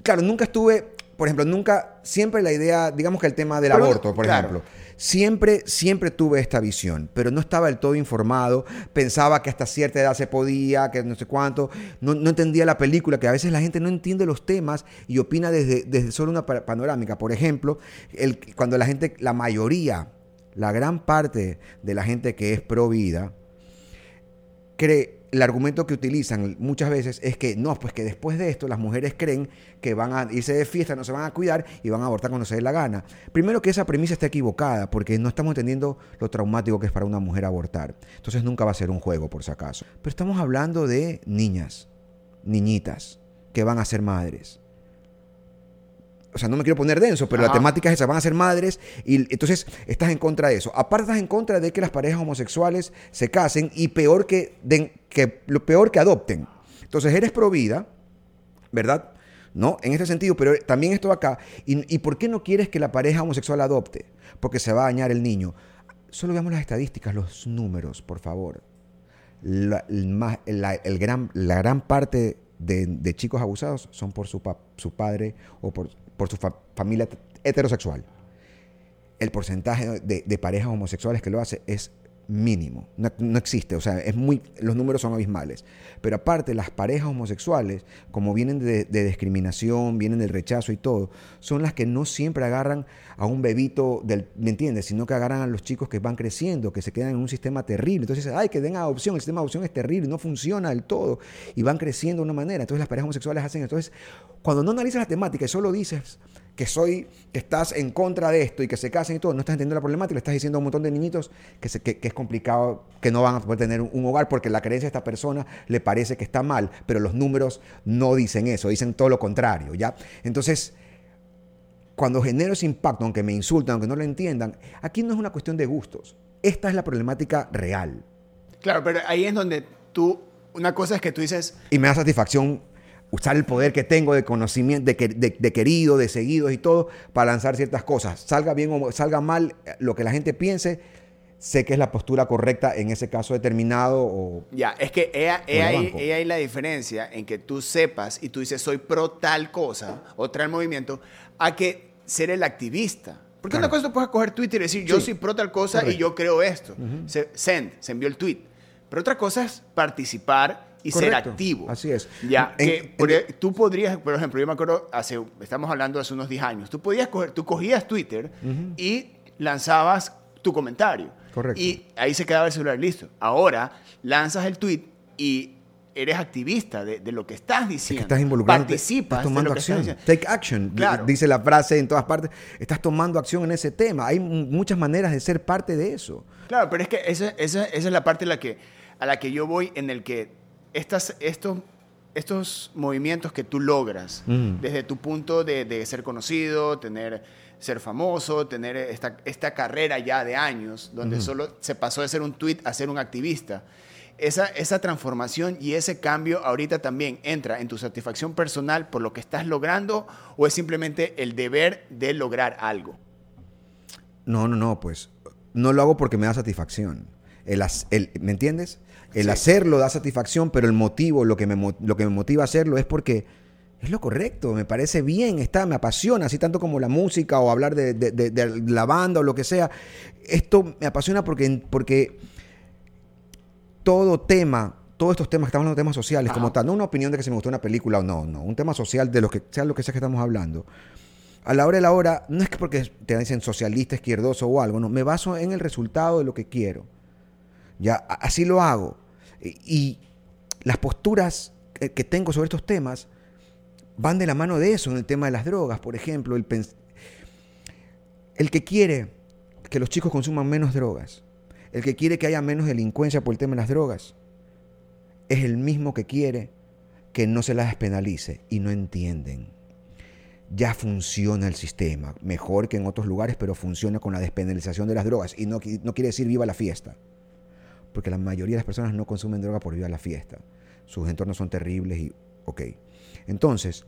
[SPEAKER 3] Claro, nunca estuve, por ejemplo, nunca, siempre la idea, digamos que el tema del
[SPEAKER 1] Pero,
[SPEAKER 3] aborto, por
[SPEAKER 1] claro.
[SPEAKER 3] ejemplo, siempre, siempre tuve esta visión, pero no estaba del todo informado, pensaba que hasta cierta edad se podía, que no sé cuánto, no, no entendía la película, que a veces la gente no entiende los temas y opina desde, desde solo una pa- panorámica. Por ejemplo, el, cuando la gente, la mayoría, la gran parte de la gente que es pro vida, cree, el argumento que utilizan muchas veces es que no, pues que después de esto las mujeres creen que van a irse de fiesta, no se van a cuidar y van a abortar cuando se dé la gana. Primero que esa premisa está equivocada porque no estamos entendiendo lo traumático que es para una mujer abortar. Entonces nunca va a ser un juego por si acaso. Pero estamos hablando de niñas, niñitas, que van a ser madres. O sea, no me quiero poner denso, pero la
[SPEAKER 1] Ajá.
[SPEAKER 3] temática es esa, van a ser madres y entonces estás en contra de eso. Aparte estás en contra de que las parejas homosexuales se casen y peor que, den- que lo peor que adopten. Entonces eres pro vida, ¿verdad? ¿No? En este sentido, pero también esto acá. ¿Y, y por qué no quieres que la pareja homosexual adopte? Porque se va a dañar el niño. Solo veamos las estadísticas, los números, por favor. La, la- el gran, la gran parte de, de chicos abusados son por su, pa- su padre o por, por su fa- familia heterosexual. El porcentaje de, de parejas homosexuales que lo hace es mínimo. No, existe. O sea, es muy, los números son abismales. Pero aparte, las parejas homosexuales, como vienen de, de discriminación, vienen del rechazo y todo, son las que no siempre agarran a un bebito, del, ¿me entiendes? Sino que agarran a los chicos que van creciendo, que se quedan en un sistema terrible. Entonces, ay, que den adopción. El sistema de adopción es terrible, no funciona del todo. Y van creciendo de una manera. Entonces, las parejas homosexuales hacen. Entonces, cuando no analizas la temática y solo dices que soy, que estás en contra de esto y que se casen y todo, no estás entendiendo la problemática, le estás diciendo a un montón de niñitos que, se- que- que es complicado, que no van a poder tener un, un hogar porque la creencia de esta persona le parece que está mal, pero los números no dicen eso, dicen todo lo contrario, ¿ya? Entonces, cuando genero ese impacto, aunque me insultan, aunque no lo entiendan, aquí no es una cuestión de gustos, esta es la problemática real.
[SPEAKER 1] Claro, pero ahí es donde tú, una cosa es que tú dices,
[SPEAKER 3] Y me da satisfacción usar el poder que tengo de conocimiento, de, de- de querido, de seguidos y todo, para lanzar ciertas cosas. Salga bien o salga mal eh, lo que la gente piense, sé que es la postura correcta en ese caso determinado o...
[SPEAKER 1] ya, es que ella,
[SPEAKER 3] el
[SPEAKER 1] ahí, ella ahí la diferencia en que tú sepas y tú dices soy pro tal cosa o tal movimiento, a que ser el activista. Porque
[SPEAKER 3] Claro.
[SPEAKER 1] una cosa tú puedes coger Twitter y decir yo
[SPEAKER 3] Sí.
[SPEAKER 1] soy pro tal cosa y
[SPEAKER 3] Correcto.
[SPEAKER 1] yo creo esto. Se, send, se envió el tweet. Pero otra cosa es participar y ser activo.
[SPEAKER 3] Así es.
[SPEAKER 1] Ya,
[SPEAKER 3] En-
[SPEAKER 1] que
[SPEAKER 3] en-
[SPEAKER 1] por tú podrías, por ejemplo, yo me acuerdo, hace, estamos hablando de hace unos 10 años, tú podías coger, tú cogías Twitter y lanzabas tu comentario.
[SPEAKER 3] Correcto.
[SPEAKER 1] Y ahí se quedaba el celular listo. Ahora lanzas el tweet y eres activista de, de lo que estás
[SPEAKER 3] Es
[SPEAKER 1] diciendo.
[SPEAKER 3] que estás involucrado,
[SPEAKER 1] Participas
[SPEAKER 3] estás tomando
[SPEAKER 1] de lo que
[SPEAKER 3] acción.
[SPEAKER 1] estás diciendo.
[SPEAKER 3] Take action,
[SPEAKER 1] Claro.
[SPEAKER 3] dice la frase en todas partes. Estás tomando acción en ese tema. Hay muchas maneras de ser parte de eso.
[SPEAKER 1] Claro, pero es que esa, esa- esa es la parte a la que, a la que yo voy, en el que estas, estos, estos movimientos que tú logras,
[SPEAKER 3] Mm.
[SPEAKER 1] desde tu punto de, de ser conocido, tener, ser famoso, tener esta, esta carrera ya de años, donde solo se pasó de ser un tweet a ser un activista, esa, esa transformación y ese cambio ahorita también entra en tu satisfacción personal por lo que estás logrando o es simplemente el deber de lograr algo.
[SPEAKER 3] No, no, no, pues no lo hago porque me da satisfacción. El- ¿Me entiendes? El
[SPEAKER 1] Sí.
[SPEAKER 3] hacerlo da satisfacción, pero el motivo, lo que, me, lo que me motiva a hacerlo es porque es lo correcto, me parece bien, está, me apasiona, así tanto como la música o hablar de, de- de- de la banda o lo que sea. Esto me apasiona porque, porque todo tema, todos estos temas estamos hablando, temas sociales, como tal, no una opinión de que se me gustó una película o no, no, un tema social de lo que sea lo que sea que estamos hablando. A la hora de la hora, no es que porque te dicen socialista, izquierdoso o algo, no, me baso en el resultado de lo que quiero. Ya, así lo hago. Y, las posturas que, tengo sobre estos temas van de la mano de eso, en el tema de las drogas, por ejemplo, el, el que quiere que los chicos consuman menos drogas, el que quiere que haya menos delincuencia por el tema de las drogas, es el mismo que quiere que no se las despenalice y no entienden. Ya funciona el sistema, mejor que en otros lugares, pero funciona con la despenalización de las drogas. Y no, no quiere decir viva la fiesta, porque la mayoría de las personas no consumen droga por viva la fiesta. Sus entornos son terribles y, ok. Entonces,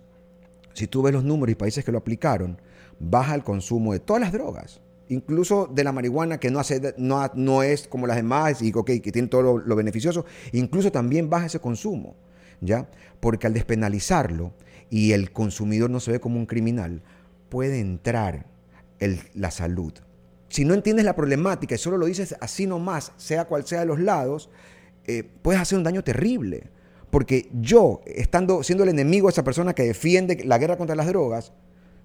[SPEAKER 3] si tú ves los números y países que lo aplicaron, baja el consumo de todas las drogas, incluso de la marihuana que no, es como las demás y ok, que tiene todo lo, beneficioso, incluso también baja ese consumo, ¿ya? Porque al despenalizarlo y el consumidor no se ve como un criminal, puede entrar la salud. Si no entiendes la problemática y solo lo dices así nomás, sea cual sea de los lados, eh, puedes hacer un daño terrible. Porque yo, estando, siendo el enemigo de esa persona que defiende la guerra contra las drogas,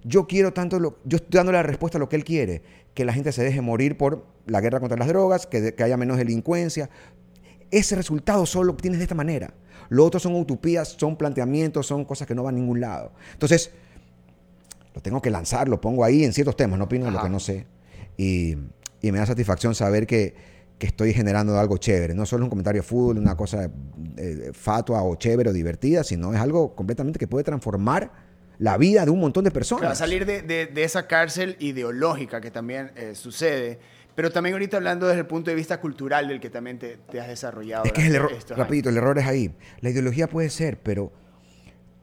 [SPEAKER 3] yo quiero tanto, lo- yo estoy dando la respuesta a lo que él quiere, que la gente se deje morir por la guerra contra las drogas, que, de- que haya menos delincuencia. Ese resultado solo lo obtienes de esta manera. Lo otro son utopías, son planteamientos, son cosas que no van a ningún lado. Entonces, lo tengo que lanzar, lo pongo ahí en ciertos temas, no opino de lo que no sé. Y, y me da satisfacción saber que, que estoy generando algo chévere. No solo un comentario de fútbol, una cosa eh, fatua o chévere o divertida, sino es algo completamente que puede transformar la vida de un montón de personas.
[SPEAKER 1] Claro, salir de, de- de esa cárcel ideológica que también eh, sucede, pero también ahorita hablando desde el punto de vista cultural del que también te, te has desarrollado.
[SPEAKER 3] Es que es el error,
[SPEAKER 1] años.
[SPEAKER 3] rapidito, el error es ahí. La ideología puede ser, pero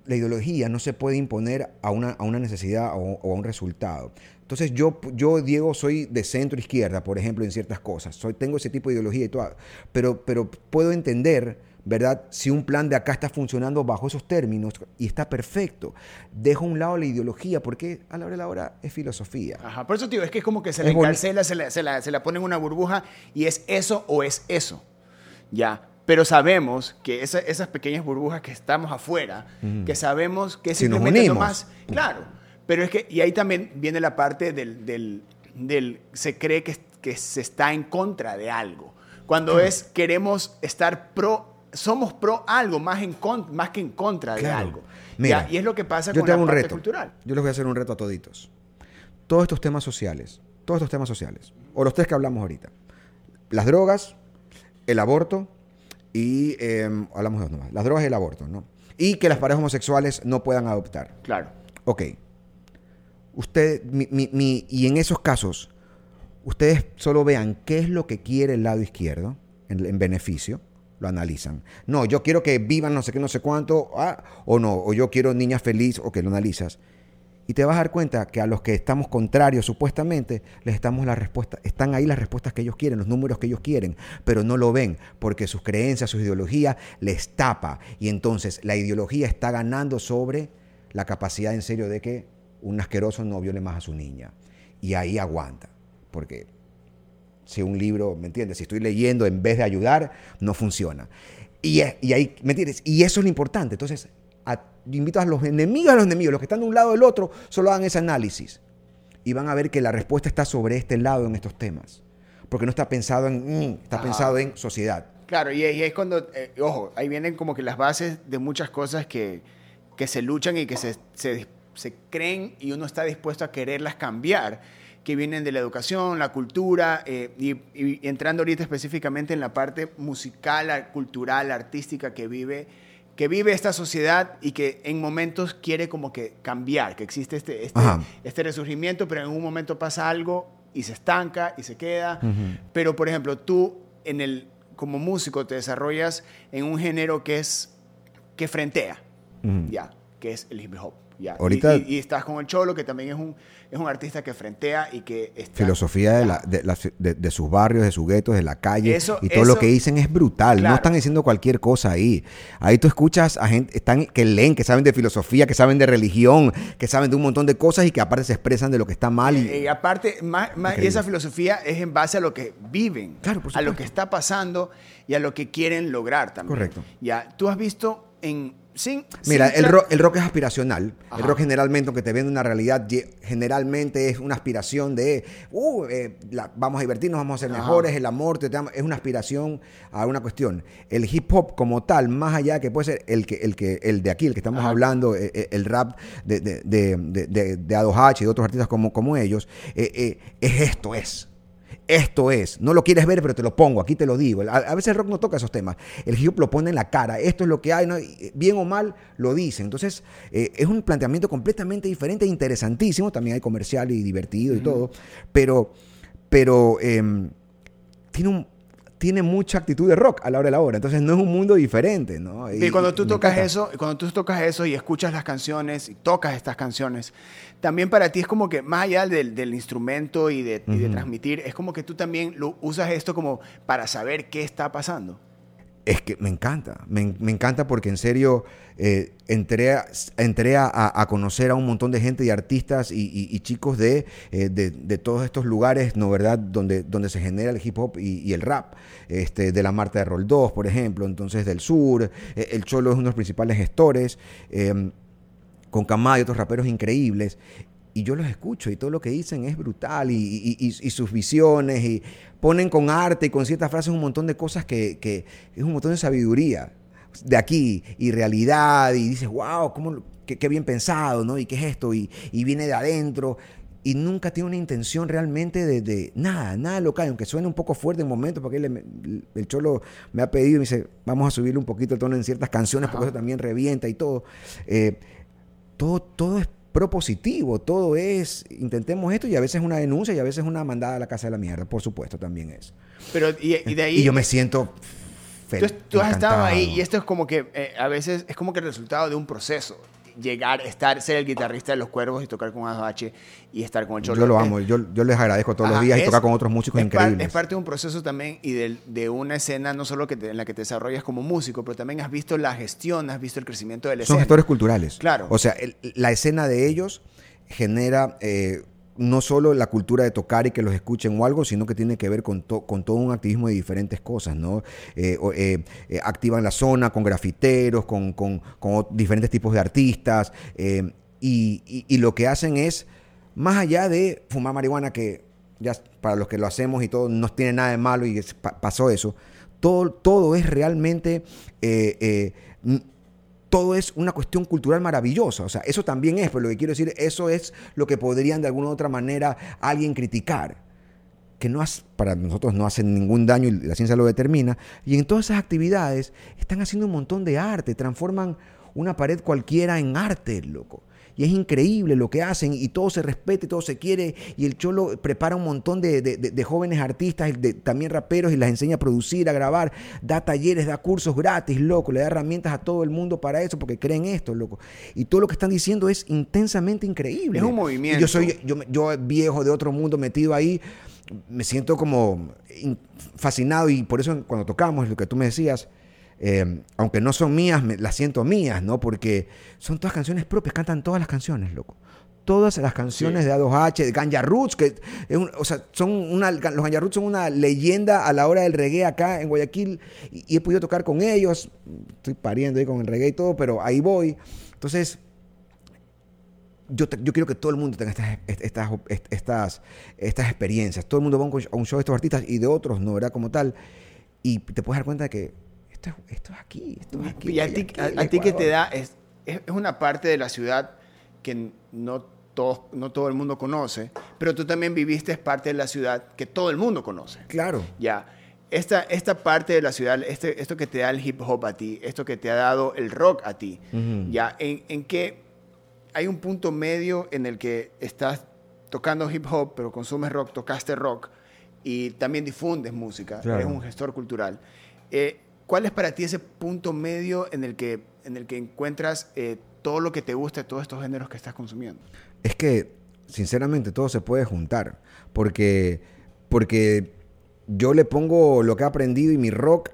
[SPEAKER 3] la ideología no se puede imponer a una, a una necesidad o, o a un resultado. Entonces yo, yo, Diego, soy de centro izquierda, por ejemplo, en ciertas cosas. Soy, tengo ese tipo de ideología y todo. Pero, pero puedo entender, ¿verdad? Si un plan de acá está funcionando bajo esos términos y está perfecto. Dejo a un lado la ideología porque a la hora de la hora es filosofía.
[SPEAKER 1] Ajá, por eso, tío, es que es como que se
[SPEAKER 3] boni-
[SPEAKER 1] encarcela, se la, se, la, se la pone en una burbuja y es eso o es eso. Ya. Pero sabemos que esa- esas pequeñas burbujas que estamos afuera, que sabemos que es
[SPEAKER 3] Si nos
[SPEAKER 1] simplemente
[SPEAKER 3] unimos.
[SPEAKER 1] nomás. Claro. Pero es que, y ahí también viene la parte del. del, del- se cree que, que se está en contra de algo. Cuando es queremos estar pro. Somos pro algo más, en con- más que en contra de algo.
[SPEAKER 3] Mira,
[SPEAKER 1] y es lo que pasa
[SPEAKER 3] yo
[SPEAKER 1] con
[SPEAKER 3] te
[SPEAKER 1] la
[SPEAKER 3] hago un
[SPEAKER 1] parte
[SPEAKER 3] reto.
[SPEAKER 1] cultural.
[SPEAKER 3] Yo les voy a hacer un reto a toditos. Todos estos temas sociales, todos estos temas sociales, o los tres que hablamos ahorita, las drogas, el aborto y eh, hablamos de dos nomás, las drogas y el aborto, ¿no? Y que las parejas homosexuales no puedan adoptar.
[SPEAKER 1] Claro.
[SPEAKER 3] Ok. Usted, mi- mi- mi- y en esos casos, ustedes solo vean qué es lo que quiere el lado izquierdo en, en beneficio, lo analizan. No, yo quiero que vivan no sé qué, no sé cuánto, ah, o no, o yo quiero niñas feliz, o que lo analizas. Y te vas a dar cuenta que a los que estamos contrarios supuestamente, les damos la respuesta, están ahí las respuestas que ellos quieren, los números que ellos quieren, pero no lo ven porque sus creencias, sus ideologías les tapa. Y entonces la ideología está ganando sobre la capacidad en serio de que un asqueroso no viole más a su niña. Y ahí aguanta, porque si un libro, ¿me entiendes? Si estoy leyendo en vez de ayudar, no funciona. Y, y ahí, ¿me entiendes? Y eso es lo importante. Entonces, a- invito a los enemigos a los enemigos, los que están de un lado del otro, solo hagan ese análisis. Y van a ver que la respuesta está sobre este lado en estos temas. Porque no está pensado en, mm, está
[SPEAKER 1] Ajá.
[SPEAKER 3] pensado en sociedad.
[SPEAKER 1] Claro, y, y es cuando, eh, ojo, ahí vienen como que las bases de muchas cosas que, que se luchan y que se, se, se creen y uno está dispuesto a quererlas cambiar, que vienen de la educación, la cultura, eh, y, y entrando ahorita específicamente en la parte musical, cultural, artística que vive, que vive esta sociedad y que en momentos quiere como que cambiar, que existe este, este, este resurgimiento, pero en un momento pasa algo y se estanca y se queda. Pero, por ejemplo, tú en el, como músico te desarrollas en un género que es que frentea,
[SPEAKER 3] Ujú.
[SPEAKER 1] ya, que es el hip hop. ¿Ya?
[SPEAKER 3] Ahorita-
[SPEAKER 1] Y, y- y estás con el Cholo, que también es un, es un artista que frentea y que está...
[SPEAKER 3] filosofía de, la- de, la- de- de sus barrios, de sus guetos, de la calle
[SPEAKER 1] Eso-
[SPEAKER 3] y todo lo que dicen es brutal.
[SPEAKER 1] Claro.
[SPEAKER 3] No están diciendo cualquier cosa ahí. Ahí tú escuchas a gente están, que leen, que saben de filosofía, que saben de religión, que saben de un montón de cosas y que aparte se expresan de lo que está mal. Y,
[SPEAKER 1] Eh, Y aparte, más, y esa filosofía es en base a lo que viven,
[SPEAKER 3] Claro, por
[SPEAKER 1] a lo que está pasando y a lo que quieren lograr también.
[SPEAKER 3] Correcto.
[SPEAKER 1] Ya, tú has visto en... Sin,
[SPEAKER 3] Mira,
[SPEAKER 1] sin
[SPEAKER 3] el rock, el rock es aspiracional.
[SPEAKER 1] Ajá.
[SPEAKER 3] El rock generalmente, aunque te vende una realidad, generalmente es una aspiración de, uh, eh, la- vamos a divertirnos, vamos a ser
[SPEAKER 1] Ajá.
[SPEAKER 3] mejores, el amor, te, te es una aspiración a una cuestión. El hip hop como tal, más allá que puede ser el que, el que, el de aquí, el que estamos
[SPEAKER 1] Ajá.
[SPEAKER 3] hablando, eh, eh, el rap de, de, de, de, de- de Ado H y de otros artistas como, como ellos, eh, eh, es esto, es. Esto es, no lo quieres ver, pero te lo pongo, aquí te lo digo. A, a veces el rock no toca esos temas. El hip hop lo pone en la cara. Esto es lo que hay, ¿no? Y, bien o mal lo dicen. Entonces, eh, es un planteamiento completamente diferente interesantísimo. También hay comercial y divertido y todo. Pero, pero em, tiene, un, tiene mucha actitud de rock a la hora de la hora. Entonces, no es un mundo diferente, ¿no?
[SPEAKER 1] Y cuando tú tocas eso, y cuando tú tocas eso y escuchas las canciones y tocas estas canciones, también para ti es como que más allá del, del instrumento y de, y de transmitir, es como que tú también lo, usas esto como para saber qué está pasando.
[SPEAKER 3] Es que me encanta, me, me encanta porque en serio eh, entré, a, entré a, a conocer a un montón de gente y artistas y, chicos de, eh, de, de todos estos lugares, ¿no verdad?, donde, donde se genera el hip hop y, el rap, este, de la Marta de Rol 2, por ejemplo, entonces del sur, eh, el Cholo es uno de los principales gestores, con Kamai y otros raperos increíbles. Y yo los escucho y todo lo que dicen es brutal y, y- y- y sus visiones y ponen con arte y con ciertas frases un montón de cosas que, que es un montón de sabiduría de aquí y realidad y dices, wow, cómo, qué, qué bien pensado, ¿no? Y qué es esto y, y viene de adentro y nunca tiene una intención realmente de, de nada, nada local, aunque suene un poco fuerte en momentos, porque él le- el cholo me ha pedido y me dice, vamos a subirle un poquito el tono en ciertas canciones, porque eso también revienta y todo. Eh, todo, todo es propositivo, todo es, intentemos esto y a veces una denuncia y a veces una mandada a la casa de la mierda, por supuesto, también es.
[SPEAKER 1] Pero, y, y de ahí...
[SPEAKER 3] Y yo me siento feliz.
[SPEAKER 1] tú has estado ahí y esto es como que eh, a veces es como que el resultado de un proceso. Llegar, estar, ser el guitarrista de los cuervos y tocar con H y estar con el Cholo.
[SPEAKER 3] Yo lo amo, yo, yo les agradezco todos los días y
[SPEAKER 1] es-
[SPEAKER 3] tocar con otros músicos
[SPEAKER 1] es par-
[SPEAKER 3] increíbles.
[SPEAKER 1] es parte de un proceso también y del- de, una escena no solo que te- en la que te desarrollas como músico, pero también has visto la gestión, has visto el crecimiento de la
[SPEAKER 3] Son
[SPEAKER 1] escena.
[SPEAKER 3] gestores culturales.
[SPEAKER 1] Claro.
[SPEAKER 3] O sea, el- la escena de ellos genera eh, no solo la cultura de tocar y que los escuchen o algo, sino que tiene que ver con, con todo un activismo de diferentes cosas, ¿no? Eh, eh, eh, activan la zona con grafiteros, con, con- diferentes tipos de artistas, y, lo que hacen es, más allá de fumar marihuana, que ya para los que lo hacemos y todo, no tiene nada de malo y pasó eso, todo, todo es realmente... todo es una cuestión cultural maravillosa. O sea, eso también es, pero lo que quiero decir, eso es lo que podrían de alguna u otra manera alguien criticar. Que no hace- para nosotros no hacen ningún daño y la ciencia lo determina. Y en todas esas actividades están haciendo un montón de arte, transforman una pared cualquiera en arte, loco. Y es increíble lo que hacen y todo se respeta y todo se quiere. Y el Cholo prepara un montón de, de- jóvenes artistas, de- también raperos, y las enseña a producir, a grabar. Da talleres, da cursos gratis, loco. Le da herramientas a todo el mundo para eso porque creen esto, loco. Y todo lo que están diciendo es intensamente increíble.
[SPEAKER 1] Es un
[SPEAKER 3] Y
[SPEAKER 1] movimiento.
[SPEAKER 3] yo soy yo, yo viejo de otro mundo metido ahí. Me siento como in- fascinado y por eso cuando tocamos, lo que tú me decías, eh, aunque no son mías, me- las siento mías, ¿no? Porque son todas canciones propias, cantan todas las canciones, loco. Todas las canciones
[SPEAKER 1] Sí.
[SPEAKER 3] de A2H, de Ganja Roots, que es un- o sea, son una, los Ganja Roots son una leyenda a la hora del reggae acá en Guayaquil y, y he podido tocar con ellos. Estoy pariendo ahí con el reggae y todo, pero ahí voy. Entonces, yo, te- yo quiero que todo el mundo tenga estas, estas, estas, estas experiencias. Todo el mundo va a un a un show de estos artistas y de otros, ¿no? ¿Verdad? Como tal. Y te puedes dar cuenta de que esto, es- esto es aquí, esto es aquí.
[SPEAKER 1] y a ti, a- a ti que te da, es, es una parte de la ciudad que no, todos, no todo el mundo conoce, pero tú también viviste parte de la ciudad que todo el mundo conoce.
[SPEAKER 3] Claro.
[SPEAKER 1] Ya. Esta, esta parte de la ciudad, este, esto que te da el hip hop a ti, esto que te ha dado el rock a ti,
[SPEAKER 3] Ujú.
[SPEAKER 1] ya, en, en que hay un punto medio en el que estás tocando hip hop, pero consumes rock, tocaste rock y también difundes música,
[SPEAKER 3] Claro.
[SPEAKER 1] eres un gestor cultural. Eh, ¿Cuál es para ti ese punto medio en el que, en el que encuentras eh, todo lo que te gusta de todos estos géneros que estás consumiendo?
[SPEAKER 3] Es que, sinceramente, todo se puede juntar. Porque, porque yo le pongo lo que he aprendido y mi rock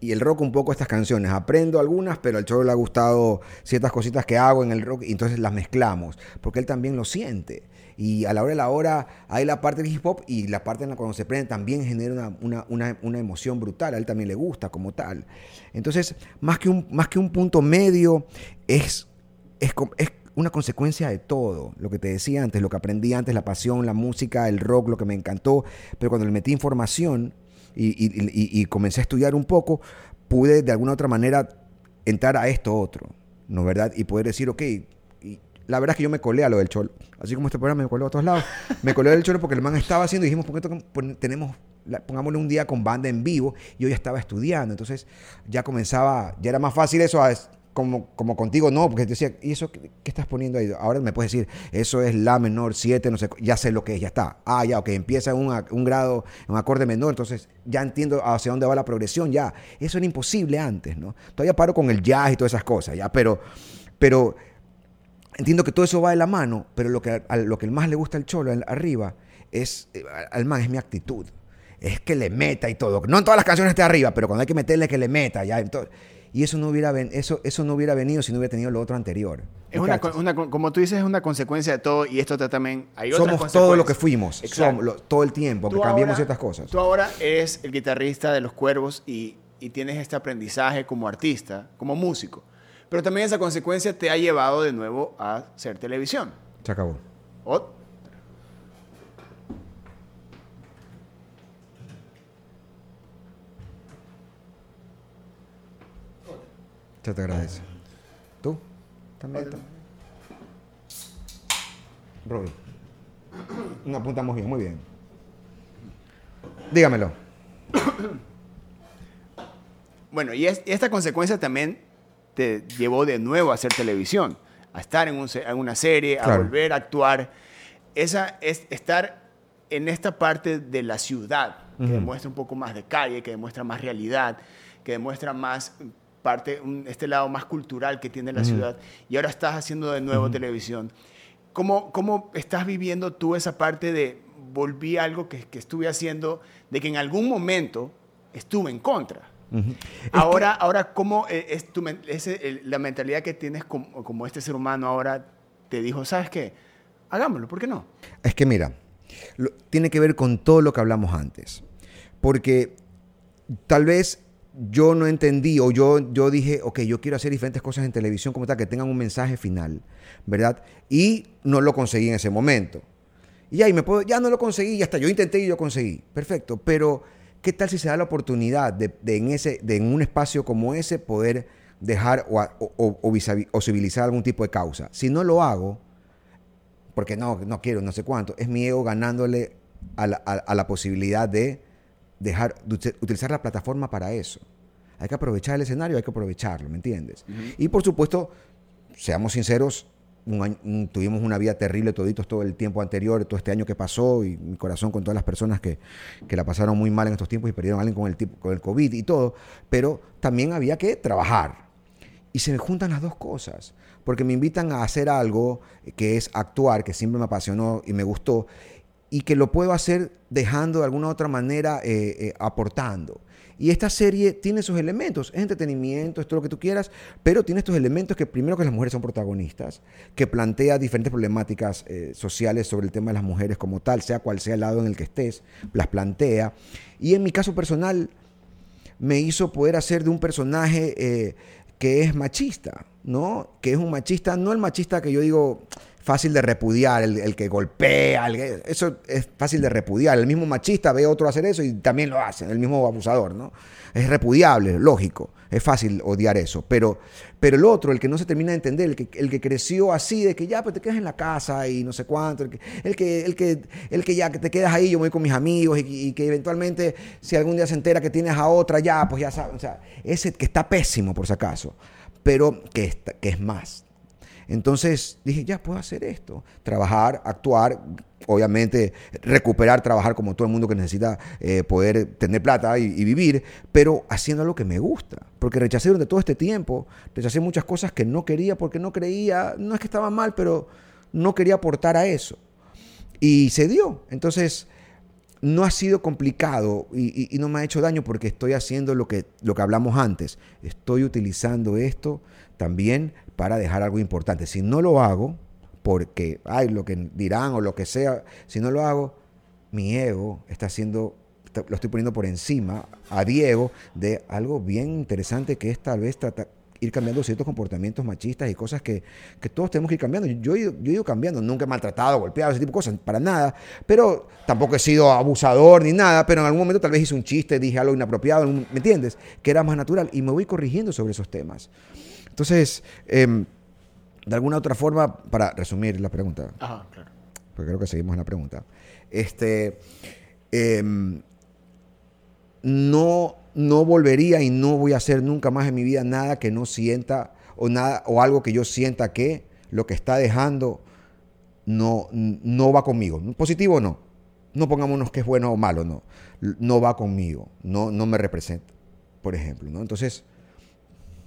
[SPEAKER 3] y el rock un poco estas canciones. Aprendo algunas, pero al cholo le ha gustado ciertas cositas que hago en el rock y entonces las mezclamos, porque él también lo siente. Y a la hora de la hora hay la parte del hip hop y la parte en la cuando se prende también genera una, una, una, emoción brutal. A él también le gusta como tal. Entonces, más que un, más que un punto medio, es, es, es una consecuencia de todo. Lo que te decía antes, lo que aprendí antes, la pasión, la música, el rock, lo que me encantó. Pero cuando le metí información y, comencé a estudiar un poco, pude de alguna otra manera entrar a esto otro, ¿no verdad? Y poder decir, ok, y la verdad es que yo me colé a lo del cholo. Así como este programa me coló a todos lados. Me colé del cholo porque el man estaba haciendo y dijimos, ¿por qué tenemos, pongámosle un día con banda en vivo? Y yo ya estaba estudiando. Entonces ya comenzaba, ya era más fácil eso a como, contigo no, porque te decía, ¿y eso qué, estás poniendo ahí? Ahora me puedes decir, eso es la menor 7, no sé, ya sé lo que es, ya está. Ah, ya, ok, empieza un, un grado, un acorde menor, entonces ya entiendo hacia dónde va la progresión, ya. Eso era imposible antes, ¿no? Todavía paro con el jazz y todas esas cosas, ya, pero, pero entiendo que todo eso va de la mano, pero lo que, a, lo que más le gusta al cholo arriba es, eh, al man, es mi actitud. Es que le meta y todo. No en todas las canciones está arriba, pero cuando hay que meterle que le meta, ya. Entonces, y eso no hubiera, eso, eso no hubiera venido si no hubiera tenido lo otro anterior.
[SPEAKER 1] Es una, como tú dices, es una consecuencia de todo y esto también...
[SPEAKER 3] Hay Somos todo lo que fuimos, somos, todo el tiempo, que cambiamos ciertas cosas.
[SPEAKER 1] Tú ahora eres el guitarrista de Los Cuervos y, y, tienes este aprendizaje como artista, como músico. Pero también esa consecuencia te ha llevado de nuevo a ser televisión.
[SPEAKER 3] Se acabó. Te agradece. ¿Tú? También. Robbie. No apuntamos bien, muy bien. Dígamelo.
[SPEAKER 1] Bueno, y, esta consecuencia también te llevó de nuevo a hacer televisión, a estar en, una serie, a volver a actuar. Esa es estar en esta parte de la ciudad, que demuestra un poco más de calle, que demuestra más realidad, que demuestra más parte, este lado más cultural que tiene la ciudad, y ahora estás haciendo de nuevo televisión. ¿Cómo, ¿Cómo estás viviendo tú esa parte de volví a algo que, que estuve haciendo, de que en algún momento estuve en contra? Ahora, ahora, ¿cómo eh, es, tu, la mentalidad que tienes como, como, este ser humano ahora te dijo, ¿sabes qué? Hagámoslo, ¿por qué no?
[SPEAKER 3] Es que mira, tiene que ver con todo lo que hablamos antes. Porque tal vez yo no entendí o yo, yo dije, ok, yo quiero hacer diferentes cosas en televisión como tal, que tengan un mensaje final, ¿verdad? Y no lo conseguí en ese momento. Y ahí me puedo, ya no lo conseguí, ya está, yo intenté y yo conseguí, perfecto, pero ¿qué tal si se da la oportunidad de, en, ese, de en un espacio como ese poder dejar o, o, o, civilizar algún tipo de causa? Si no lo hago, porque no, no quiero, no sé cuánto, es mi ego ganándole a la, a la posibilidad de dejar utilizar la plataforma para eso. Hay que aprovechar el escenario, hay que aprovecharlo, ¿me entiendes? Y por supuesto, seamos sinceros, tuvimos una vida terrible toditos todo el tiempo anterior, todo este año que pasó, y mi corazón con todas las personas que, que la pasaron muy mal en estos tiempos y perdieron a alguien con el, tipo, con el COVID y todo, pero también había que trabajar. Y se me juntan las dos cosas, porque me invitan a hacer algo que es actuar, que siempre me apasionó y me gustó, y que lo puedo hacer dejando de alguna otra manera eh, eh, aportando. Y esta serie tiene sus elementos, es entretenimiento, es todo lo que tú quieras, pero tiene estos elementos que primero que las mujeres son protagonistas, que plantea diferentes problemáticas eh, sociales sobre el tema de las mujeres como tal, sea cual sea el lado en el que estés, las plantea. Y en mi caso personal me hizo poder hacer de un personaje que es machista, ¿no? Que es un machista, no el machista que yo digo fácil de repudiar, el, que golpea, eso es fácil de repudiar. El mismo machista ve a otro hacer eso y también lo hace, el mismo abusador, ¿no? Es repudiable, lógico, es fácil odiar eso. Pero, pero el otro, el que no se termina de entender, el que, el que creció así, de que ya pues te quedas en la casa y no sé cuánto, el que, el que, el que, el que ya te quedas ahí, yo voy con mis amigos y, que eventualmente si algún día se entera que tienes a otra, ya, pues ya sabes, o sea, ese que está pésimo por si acaso, pero que, que es más Entonces dije, ya puedo hacer esto. Trabajar, actuar, obviamente recuperar, trabajar como todo el mundo que necesita eh, poder tener plata y, vivir, pero haciendo lo que me gusta. Porque rechacé durante todo este tiempo, rechacé muchas cosas que no quería porque no creía, no es que estaba mal, pero no quería aportar a eso. Y se dio. Entonces, no ha sido complicado y, no me ha hecho daño porque estoy haciendo lo que, lo que hablamos antes. Estoy utilizando esto también para dejar algo importante. Si no lo hago, porque, ay, lo que dirán o lo que sea, si no lo hago, mi ego está haciendo, lo estoy poniendo por encima a Diego de algo bien interesante que es tal vez tratar, ir cambiando ciertos comportamientos machistas y cosas que, que todos tenemos que ir cambiando. Yo, yo he ido cambiando, nunca he maltratado, golpeado, ese tipo de cosas, para nada, pero tampoco he sido abusador ni nada, pero en algún momento tal vez hice un chiste, dije algo inapropiado, ¿me entiendes? Que era más natural y me voy corrigiendo sobre esos temas. Entonces, eh, de alguna otra forma, para resumir la pregunta,
[SPEAKER 1] Ajá, claro.
[SPEAKER 3] porque creo que seguimos en la pregunta, este, eh, no, no volvería y no voy a hacer nunca más en mi vida nada que no sienta o, nada, o algo que yo sienta que lo que está dejando no, no va conmigo. Positivo o no. No pongámonos que es bueno o malo, no. No va conmigo, no, no me representa, por ejemplo. ¿no? Entonces,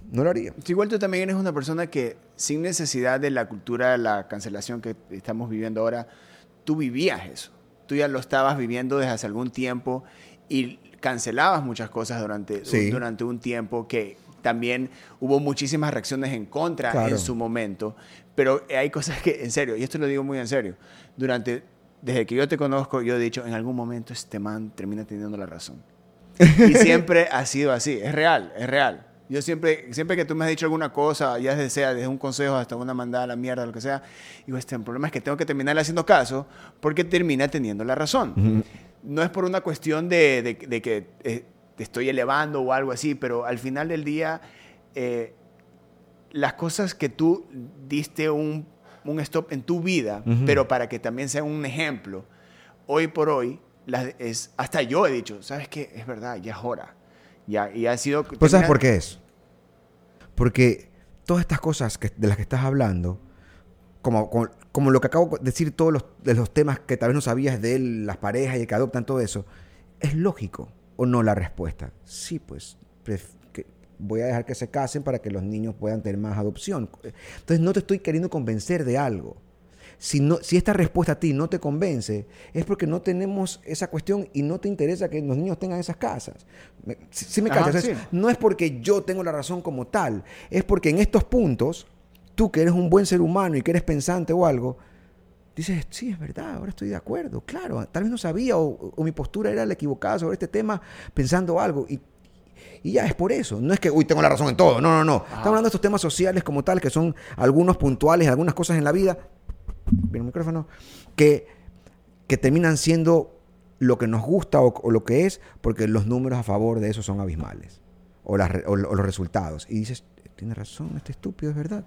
[SPEAKER 3] no lo haría.
[SPEAKER 1] Igual tú también eres una persona que, sin necesidad de la cultura de la cancelación que estamos viviendo ahora, tú vivías eso. Tú ya lo estabas viviendo desde hace algún tiempo y cancelabas muchas cosas durante,
[SPEAKER 3] Sí.
[SPEAKER 1] durante un tiempo que también hubo muchísimas reacciones en contra
[SPEAKER 3] Claro.
[SPEAKER 1] en su momento. Pero hay cosas que, en serio, y esto lo digo muy en serio, durante, desde que yo te conozco, yo he dicho, en algún momento este man termina teniendo la razón. Y siempre ha sido así, es real, es real. Yo siempre, siempre que tú me has dicho alguna cosa, ya sea desde un consejo hasta una mandada a la mierda, lo que sea, digo, este, el problema es que tengo que terminar haciendo caso porque termina teniendo la razón. No es por una cuestión de, de- de que eh, te estoy elevando o algo así, pero al final del día, eh, las cosas que tú diste un, un stop en tu vida, pero para que también sea un ejemplo, hoy por hoy, las, es, hasta yo he dicho, ¿sabes qué? Es verdad, ya es hora. Ya, y ha sido...
[SPEAKER 3] Pues ¿sabes por qué es? Porque todas estas cosas que- de las que estás hablando, como, como, como lo que acabo de decir, todos los, de los temas que tal vez no sabías de él, las parejas y que adoptan todo eso, ¿es lógico o no la respuesta? Sí, pues que voy a dejar que se casen para que los niños puedan tener más adopción. Entonces no te estoy queriendo convencer de algo. Si, no, si esta respuesta a ti no te convence, es porque no tenemos esa cuestión y no te interesa que los niños tengan esas casas. Me- ¿Sí, sí me
[SPEAKER 1] Ajá, sí.
[SPEAKER 3] No es porque yo tengo la razón como tal, es porque en estos puntos, tú que eres un buen ser humano y que eres pensante o algo, dices, sí, es verdad, ahora estoy de acuerdo, claro, tal vez no sabía o, o mi postura era la equivocada sobre este tema pensando algo y, y ya es por eso, no es que, uy, tengo la razón en todo, no, no, no, estamos hablando de estos temas sociales como tal, que son algunos puntuales, algunas cosas en la vida, el micrófono, que, que terminan siendo lo que nos gusta o, o lo que es, porque los números a favor de eso son abismales, o, las re- o lo- o los resultados. Y dices, tiene razón, este estúpido es verdad.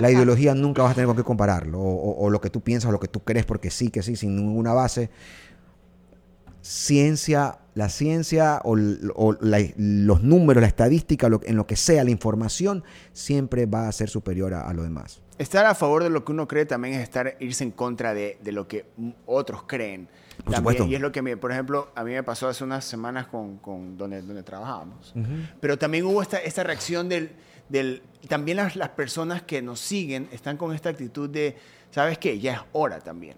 [SPEAKER 3] La ideología nunca vas a tener con qué compararlo, o, lo que tú piensas, o lo que tú crees, porque sí, que sí, sin ninguna base. Ciencia, la ciencia o, los números, la estadística, en lo que sea, la información, siempre va a ser superior a, lo demás.
[SPEAKER 1] Estar a favor de lo que uno cree también es estar, irse en contra de, lo que otros creen.
[SPEAKER 3] Por
[SPEAKER 1] También,
[SPEAKER 3] supuesto.
[SPEAKER 1] Y es lo que, me, por ejemplo, a mí me pasó hace unas semanas con, con donde, donde trabajábamos. Pero también hubo esta, esta reacción del... del también las, las personas que nos siguen están con esta actitud de, ¿sabes qué? Ya es hora también.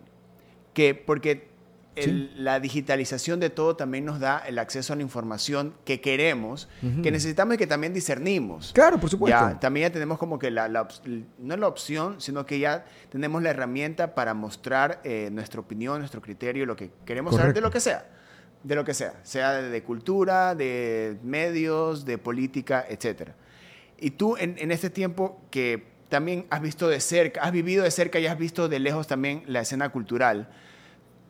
[SPEAKER 1] Que, porque el- la digitalización de todo también nos da el acceso a la información que queremos, que necesitamos y que también discernimos.
[SPEAKER 3] Claro, por supuesto.
[SPEAKER 1] Ya, también ya tenemos como que la, la no es la opción, sino que ya tenemos la herramienta para mostrar eh, nuestra opinión, nuestro criterio, lo que queremos saber de
[SPEAKER 3] Correcto.
[SPEAKER 1] lo que sea. De lo que sea. Sea de, de cultura, de medios, de política, etc. Y tú en, en este tiempo que también has visto de cerca, has vivido de cerca y has visto de lejos también la escena cultural,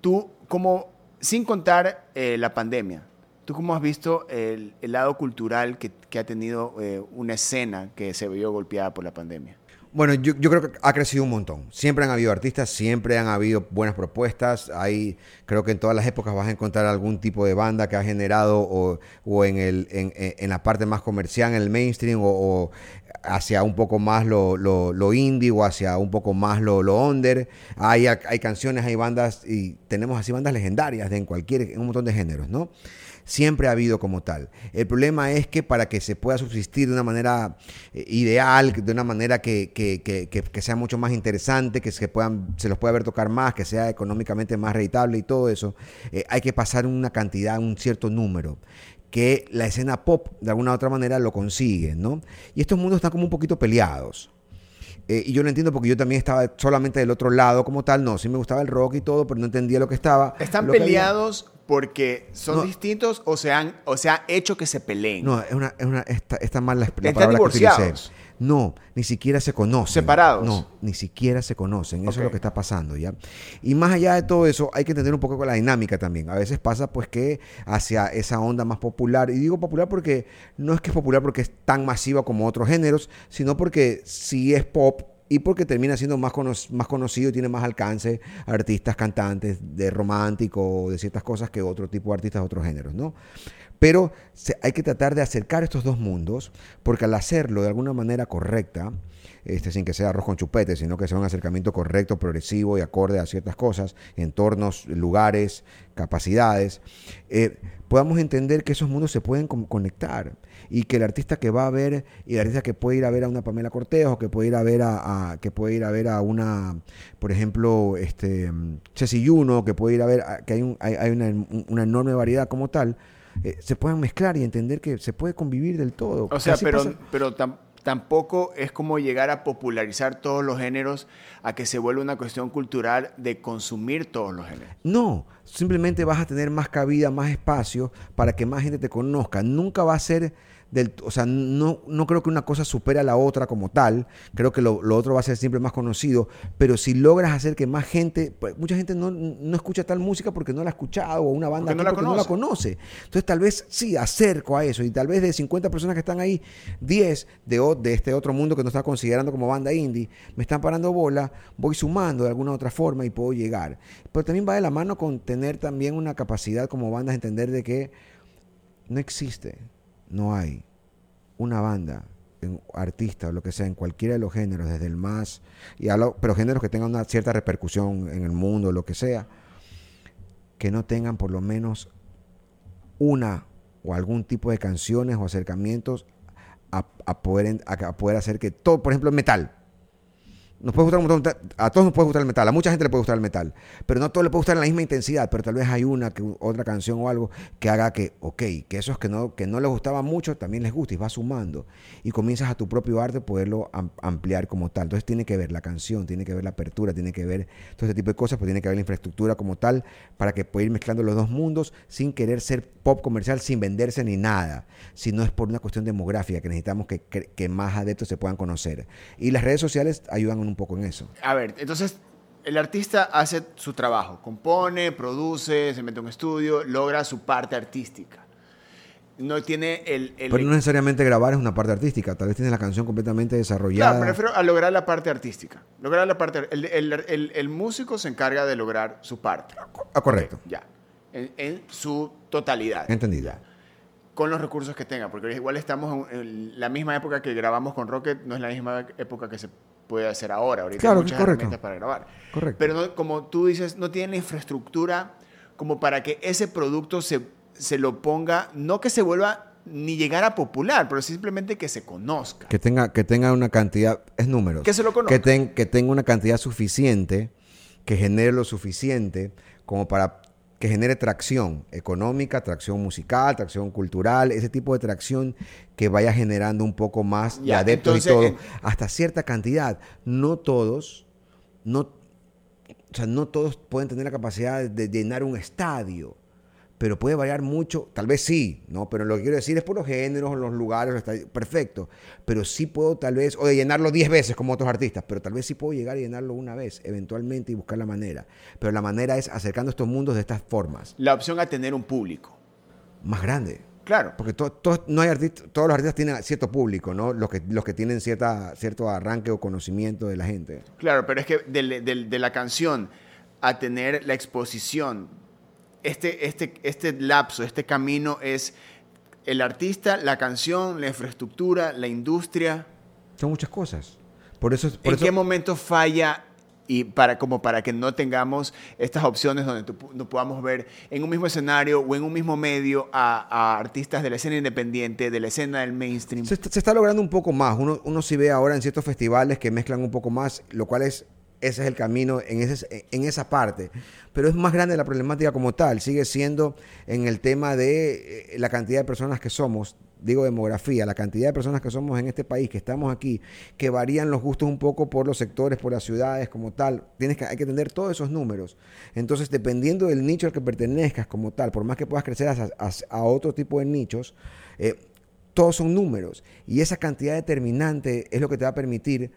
[SPEAKER 1] tú como, sin contar eh, la pandemia, ¿tú cómo has visto el, lado cultural que, ha tenido eh, una escena que se vio golpeada por la pandemia?
[SPEAKER 3] Bueno, yo, creo que ha crecido un montón. Siempre han habido artistas, siempre han habido buenas propuestas. Hay, creo que en todas las épocas vas a encontrar algún tipo de banda que ha generado o, en, la parte más comercial, en el mainstream, o hacia un poco más lo, lo, indie o hacia un poco más lo, lo under. Hay, hay canciones, hay bandas y tenemos así bandas legendarias de en cualquier, en un montón de géneros, ¿no? Siempre ha habido como tal. El problema es que para que se pueda subsistir de una manera eh, ideal, de una manera que, que, que, que sea mucho más interesante, que se, puedan, se los pueda ver tocar más, que sea económicamente más rentable y todo eso, eh, hay que pasar una cantidad, un cierto número que la escena pop de alguna u otra manera lo consigue, ¿no? Y estos mundos están como un poquito peleados. Eh, y yo lo entiendo porque yo también estaba solamente del otro lado como tal. No, sí me gustaba el rock y todo, pero no entendía lo que estaba.
[SPEAKER 1] ¿Están peleados porque son
[SPEAKER 3] No.
[SPEAKER 1] distintos o se, han, o se ha hecho que se peleen?
[SPEAKER 3] No, es una, es una, está, está mal la, la palabra que utilicé. No, ni siquiera se conocen.
[SPEAKER 1] ¿Separados?
[SPEAKER 3] No, ni siquiera se conocen. Eso es lo que está pasando, ¿ya? Y más allá de todo eso, hay que entender un poco la dinámica también. A veces pasa, pues, que hacia esa onda más popular, y digo popular porque no es que es popular porque es tan masiva como otros géneros, sino porque sí es pop y porque termina siendo más, cono- más conocido y tiene más alcance artistas, cantantes de romántico o de ciertas cosas que otro tipo de artistas de otros géneros, ¿no? Pero hay que tratar de acercar estos dos mundos, porque al hacerlo de alguna manera correcta, este, sin que sea arroz con chupete, sino que sea un acercamiento correcto, progresivo y acorde a ciertas cosas, entornos, lugares, capacidades, eh, podamos entender que esos mundos se pueden conectar y que el artista que va a ver y el artista que puede ir a ver a una Pamela Cortejo, que puede ir a ver a, que puede ir a ver a una, por ejemplo, este Ceci Yuno, que puede ir a ver que hay, un- hay, una enorme variedad como tal, eh, se puedan mezclar y entender que se puede convivir del todo.
[SPEAKER 1] O sea,
[SPEAKER 3] Así
[SPEAKER 1] pero,
[SPEAKER 3] pasa-
[SPEAKER 1] pero tam- tampoco es como llegar a popularizar todos los géneros a que se vuelva una cuestión cultural de consumir todos los géneros.
[SPEAKER 3] No, simplemente vas a tener más cabida, más espacio para que más gente te conozca. Nunca va a ser del, o sea, no, no creo que una cosa supera a la otra como tal. Creo que lo, lo otro va a ser siempre más conocido. Pero si logras hacer que más gente, pues, mucha gente no, no escucha tal música porque no la ha escuchado o una banda
[SPEAKER 1] Porque no la
[SPEAKER 3] porque no la conoce. Entonces tal vez sí acerco a eso y tal vez de 50 personas que están ahí, 10 de, de este otro mundo que no está considerando como banda indie, me están parando bola, voy sumando de alguna otra forma y puedo llegar. Pero también va de la mano con tener también una capacidad como bandas de entender de que no existe, no hay una banda, un artista o lo que sea, en cualquiera de los géneros, desde el más, y pero géneros que tengan una cierta repercusión en el mundo, lo que sea, que no tengan por lo menos una o algún tipo de canciones o acercamientos a, a poder, a, poder hacer que todo, por ejemplo, metal. Nos puede gustar un montón- a todos nos puede gustar el metal, a mucha gente le puede gustar el metal, pero no a todos le puede gustar en la misma intensidad, pero tal vez hay una, que, otra canción o algo que haga que, ok, que esos que no, que no les gustaba mucho también les guste y va sumando. Y comienzas a tu propio arte poderlo am- ampliar como tal. Entonces tiene que ver la canción, tiene que ver la apertura, tiene que ver todo este tipo de cosas, pues tiene que ver la infraestructura como tal para que pueda ir mezclando los dos mundos sin querer ser pop comercial, sin venderse ni nada, sino es por una cuestión demográfica que necesitamos que, que- que más adeptos se puedan conocer. Y las redes sociales ayudan un poco en eso.
[SPEAKER 1] A ver, entonces el artista hace su trabajo, compone, produce, se mete a un estudio, logra su parte artística. No tiene el... el
[SPEAKER 3] Pero no necesariamente grabar es una parte artística, tal vez tienes la canción completamente desarrollada.
[SPEAKER 1] Claro, me refiero a lograr la parte artística. Lograr la parte... El, el- el- músico se encarga de lograr su parte.
[SPEAKER 3] Ah, correcto.
[SPEAKER 1] Ya. En, en su totalidad.
[SPEAKER 3] Entendido.
[SPEAKER 1] Con los recursos que tenga. Porque igual estamos en la misma época que grabamos con Rocket, no es la misma época que se puede hacer ahora. Ahorita
[SPEAKER 3] Claro,
[SPEAKER 1] hay muchas
[SPEAKER 3] correcto.
[SPEAKER 1] herramientas para grabar.
[SPEAKER 3] Correcto.
[SPEAKER 1] Pero no- como tú dices, no tiene la infraestructura como para que ese producto se, se lo ponga, no que se vuelva ni llegar a popular, pero simplemente que se conozca.
[SPEAKER 3] Que tenga, que tenga una cantidad, es números.
[SPEAKER 1] Que se lo conozca.
[SPEAKER 3] Que, ten- que tenga una cantidad suficiente, que genere lo suficiente como para que genere tracción económica, tracción musical, tracción cultural, ese tipo de tracción que vaya generando un poco más de
[SPEAKER 1] Ya,
[SPEAKER 3] adeptos
[SPEAKER 1] entonces,
[SPEAKER 3] y todo,
[SPEAKER 1] en-
[SPEAKER 3] hasta cierta cantidad. No todos, no, o sea, no todos pueden tener la capacidad de llenar un estadio. Pero puede variar mucho, tal vez sí, ¿no? Pero lo que quiero decir es por los géneros, los lugares, los perfecto. Pero sí puedo tal vez, o de llenarlo 10 veces como otros artistas, pero tal vez sí puedo llegar a llenarlo una vez, eventualmente, y buscar la manera. Pero la manera es acercando estos mundos de estas formas,
[SPEAKER 1] La opción a tener un público.
[SPEAKER 3] más grande.
[SPEAKER 1] Claro.
[SPEAKER 3] Porque to- to- no hay todos los artistas tienen cierto público, ¿no? Los que, los que tienen cierta, cierto arranque o conocimiento de la gente.
[SPEAKER 1] Claro, pero es que de, de- de la canción a tener la exposición, este, este, este lapso, este camino es el artista, la canción, la infraestructura, la industria.
[SPEAKER 3] Son muchas cosas. Por eso, por
[SPEAKER 1] ¿En
[SPEAKER 3] eso
[SPEAKER 1] qué momento falla y para como para que no tengamos estas opciones donde tú- no podamos ver en un mismo escenario o en un mismo medio a, a artistas de la escena independiente, de la escena del mainstream?
[SPEAKER 3] Se, está- se está logrando un poco más. Uno, uno sí ve ahora en ciertos festivales que mezclan un poco más, lo cual es, ese es el camino en, ese, en esa parte. Pero es más grande la problemática como tal. Sigue siendo en el tema de eh, la cantidad de personas que somos, digo demografía, la cantidad de personas que somos en este país, que estamos aquí, que varían los gustos un poco por los sectores, por las ciudades como tal. Tienes que, hay que tener todos esos números. Entonces, dependiendo del nicho al que pertenezcas como tal, por más que puedas crecer a otro tipo de nichos, eh, todos son números. Y esa cantidad determinante es lo que te va a permitir,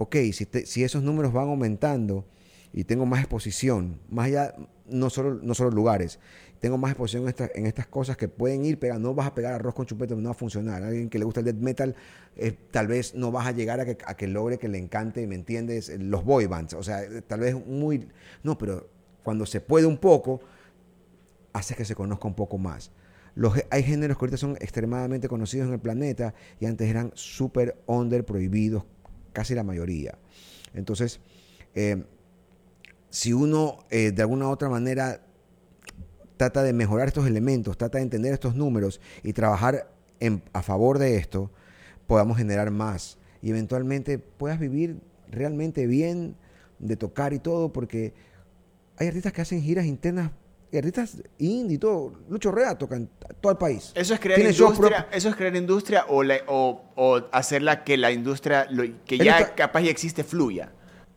[SPEAKER 3] ok, si, te- si esos números van aumentando y tengo más exposición, más allá, no solo, no solo lugares, tengo más exposición en, en estas cosas que pueden ir pegando. No vas a pegar arroz con chupete, no va a funcionar. Alguien que le gusta el death metal, eh, tal vez no vas a llegar a que, a que logre que le encante, ¿me entiendes? Los boy bands. O sea, tal vez muy... No, pero cuando se puede un poco, hace que se conozca un poco más. Los, hay géneros que ahorita son extremadamente conocidos en el planeta y antes eran súper under prohibidos, casi la mayoría. Entonces, eh, si uno eh, de alguna u otra manera trata de mejorar estos elementos, trata de entender estos números y trabajar a favor de esto, podamos generar más y eventualmente puedas vivir realmente bien de tocar y todo, porque hay artistas que hacen giras internas, artistas indie y todo. Lucho Rea toca en todo el país.
[SPEAKER 1] ¿Eso es crear
[SPEAKER 3] Tiene
[SPEAKER 1] industria, eso es crear industria o, la- o, o hacerla que la industria lo- que
[SPEAKER 3] Él
[SPEAKER 1] ya
[SPEAKER 3] está-
[SPEAKER 1] capaz ya existe fluya?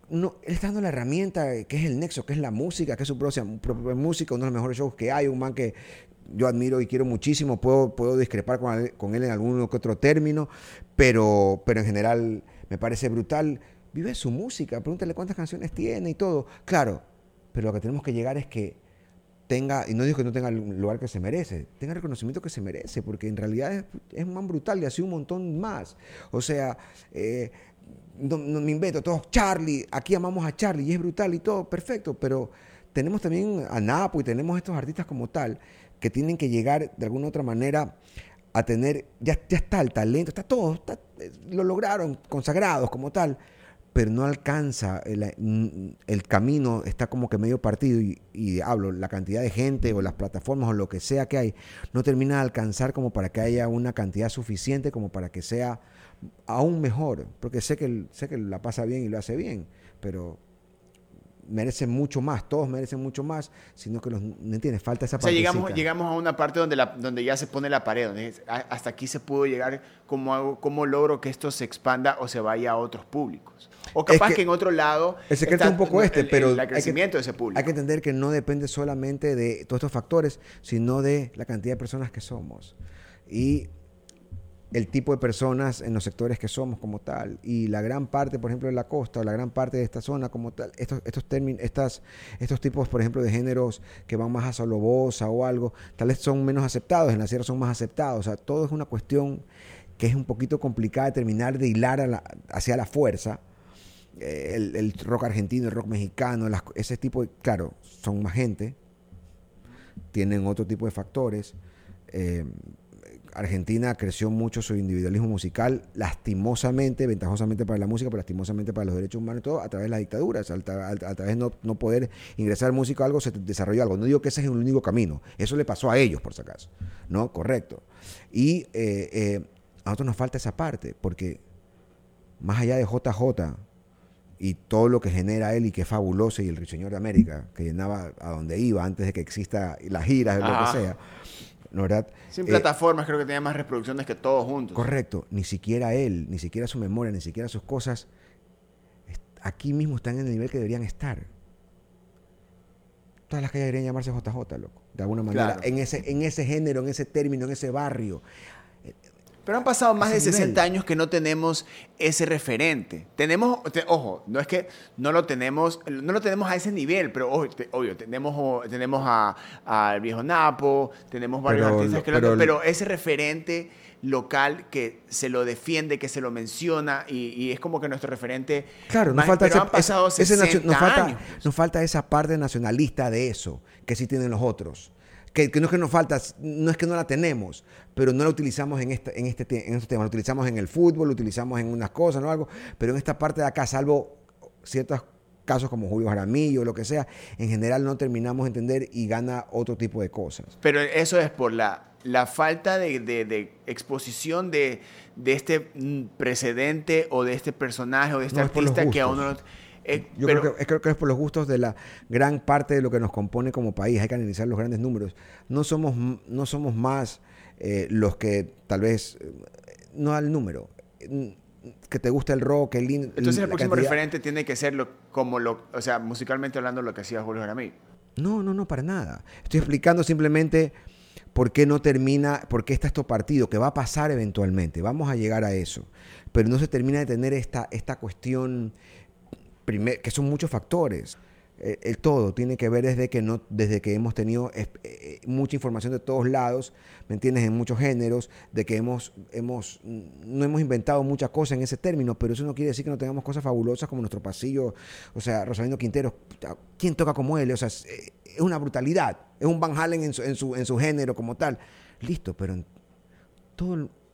[SPEAKER 3] no, él está dando la herramienta que es el nexo, que es la música, que es su propia, propia música, uno de los mejores shows que hay, un man que yo admiro y quiero muchísimo, puedo, puedo discrepar con él, con él en algún que otro término, pero, pero en general me parece brutal. Vive su música, pregúntale cuántas canciones tiene y todo. Claro, pero lo que tenemos que llegar es que tenga, y no digo que no tenga el lugar que se merece, tenga el reconocimiento que se merece, porque en realidad es, es un man brutal y así un montón más. O sea, eh, no, me invento, todos Charlie, aquí amamos a Charlie y es brutal y todo, perfecto, pero tenemos también a Napo y tenemos estos artistas como tal que tienen que llegar de alguna u otra manera a tener, ya, ya está el talento, está todo, eh, lo lograron consagrados como tal, pero no alcanza, el, el camino está como que medio partido y, y hablo, la cantidad de gente o las plataformas o lo que sea que hay, no termina de alcanzar como para que haya una cantidad suficiente como para que sea aún mejor, porque sé que, sé que la pasa bien y lo hace bien, pero merecen mucho más, todos merecen mucho más, sino que los, ¿me entiendes? Falta esa
[SPEAKER 1] O sea, llegamos, llegamos a una parte donde, la, donde ya se pone la pared, donde es, "Ah, hasta aquí se pudo llegar, ¿cómo, hago, ¿cómo logro que esto se expanda o se vaya a otros públicos? O capaz
[SPEAKER 3] que
[SPEAKER 1] que, en otro lado...
[SPEAKER 3] El secreto
[SPEAKER 1] está
[SPEAKER 3] es un poco
[SPEAKER 1] el-
[SPEAKER 3] este,
[SPEAKER 1] el-
[SPEAKER 3] pero
[SPEAKER 1] El,
[SPEAKER 3] que-
[SPEAKER 1] crecimiento de ese público.
[SPEAKER 3] Hay que entender que no depende solamente de todos estos factores, sino de la cantidad de personas que somos y el tipo de personas en los sectores que somos como tal. Y la gran parte, por ejemplo, de la costa, o la gran parte de esta zona como tal, estos, estos, términos, estas, estos tipos, por ejemplo, de géneros que van más a solo bossa o algo, tal vez son menos aceptados, en la sierra son más aceptados. O sea, todo es una cuestión que es un poquito complicada de terminar de hilar a la- hacia la fuerza eh, el, el rock argentino, el rock mexicano, las- ese tipo, de, claro, son más gente, tienen otro tipo de factores. Eh, Argentina creció mucho su individualismo musical, lastimosamente, ventajosamente para la música, pero lastimosamente para los derechos humanos y todo, a través de las dictaduras, a, tra- a- a través de no, no poder ingresar música a algo, se desarrolló algo. No digo que ese es el único camino, eso le pasó a ellos, por si acaso, ¿no? Correcto. Y eh, eh, a nosotros nos falta esa parte, porque más allá de JJ y todo lo que genera él y que es fabuloso y el Señor de América, que llenaba a donde iba antes de que exista las giras, lo
[SPEAKER 1] Ajá.
[SPEAKER 3] que sea,
[SPEAKER 1] Sin
[SPEAKER 3] Eh,
[SPEAKER 1] plataformas creo que tenía más reproducciones que todos juntos.
[SPEAKER 3] Correcto, ni siquiera él, ni siquiera su memoria, ni siquiera sus cosas, aquí mismo están en el nivel que deberían estar. Todas las calles deberían llamarse JJ, loco, de alguna manera,
[SPEAKER 1] Claro.
[SPEAKER 3] en, ese, en ese género, en ese término, en ese barrio.
[SPEAKER 1] Pero han pasado más de
[SPEAKER 3] Ese
[SPEAKER 1] 60
[SPEAKER 3] nivel.
[SPEAKER 1] años que no tenemos ese referente. Tenemos, te- ojo, no es que no lo tenemos, no lo tenemos a ese nivel, pero ojo, te- obvio, tenemos, o- tenemos a- al viejo Napo, tenemos varios
[SPEAKER 3] Pero
[SPEAKER 1] artistas que lo
[SPEAKER 3] pero-
[SPEAKER 1] pero ese referente local que se lo defiende, que se lo menciona y, y es como que nuestro referente.
[SPEAKER 3] Claro, nos falta, ese-
[SPEAKER 1] han pasado
[SPEAKER 3] ese- ese nacio-
[SPEAKER 1] 60
[SPEAKER 3] nos, falta,
[SPEAKER 1] años.
[SPEAKER 3] nos falta esa parte nacionalista de eso, que sí tienen los otros. Que, que no es que nos falta, no es que no la tenemos, pero no la utilizamos en, esta, en, este, te- en estos temas. La utilizamos en el fútbol, la utilizamos en unas cosas, ¿no? Algo, pero en esta parte de acá, salvo ciertos casos como Julio Jaramillo o lo que sea, en general no terminamos de entender y gana otro tipo de cosas.
[SPEAKER 1] Pero eso es por la, la falta de, de- de exposición de, de este mm, precedente o de este personaje o de este
[SPEAKER 3] No,
[SPEAKER 1] artista que a uno... eh,
[SPEAKER 3] Yo
[SPEAKER 1] pero-
[SPEAKER 3] creo, que, creo que es por los gustos de la gran parte de lo que nos compone como país. Hay que analizar los grandes números. No somos, no somos más eh, los que tal vez, eh, no al número, mm, que te gusta el rock, el lindo.
[SPEAKER 1] Entonces el próximo
[SPEAKER 3] cantidad-
[SPEAKER 1] referente tiene que ser lo, como lo, o sea, musicalmente hablando lo que hacía Julio Jaramillo.
[SPEAKER 3] No, no, no, para nada. Estoy explicando simplemente por qué no termina, por qué está este partido, que va a pasar eventualmente. Vamos a llegar a eso. Pero no se termina de tener esta, esta cuestión, que son muchos factores. Eh, El, todo tiene que ver desde que, no, desde que hemos tenido eh, eh, mucha información de todos lados, ¿me entiendes? En muchos géneros, de que hemos, hemos, no hemos inventado muchas cosas en ese término, pero eso no quiere decir que no tengamos cosas fabulosas como nuestro pasillo, o sea, Rosalino Quintero, ¿quién toca como él? O sea, es, una brutalidad, es un Van Halen en su, en su, en su género como tal. Listo, pero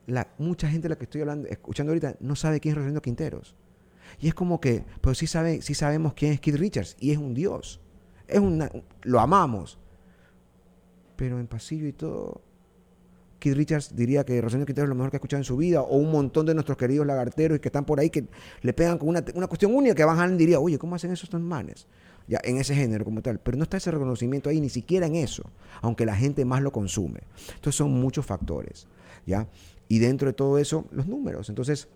[SPEAKER 3] la, mucha gente de la que estoy hablando, escuchando ahorita no sabe quién es Rosalino Quinteros. Y es como que, pero sí, sabe, sí sabemos quién es Keith Richards y es un dios. Es una, lo amamos. Pero en pasillo y todo, Keith Richards diría que Rosalino Quintero es lo mejor que ha escuchado en su vida, o un montón de nuestros queridos lagarteros que están por ahí que le pegan con una, una cuestión única que Van Halen diría, oye, ¿cómo hacen esos tan manes? Ya, en ese género como tal. Pero no está ese reconocimiento ahí, ni siquiera en eso, aunque la gente más lo consume. Entonces son muchos factores, ¿ya? Y dentro de todo eso, los números. Entonces,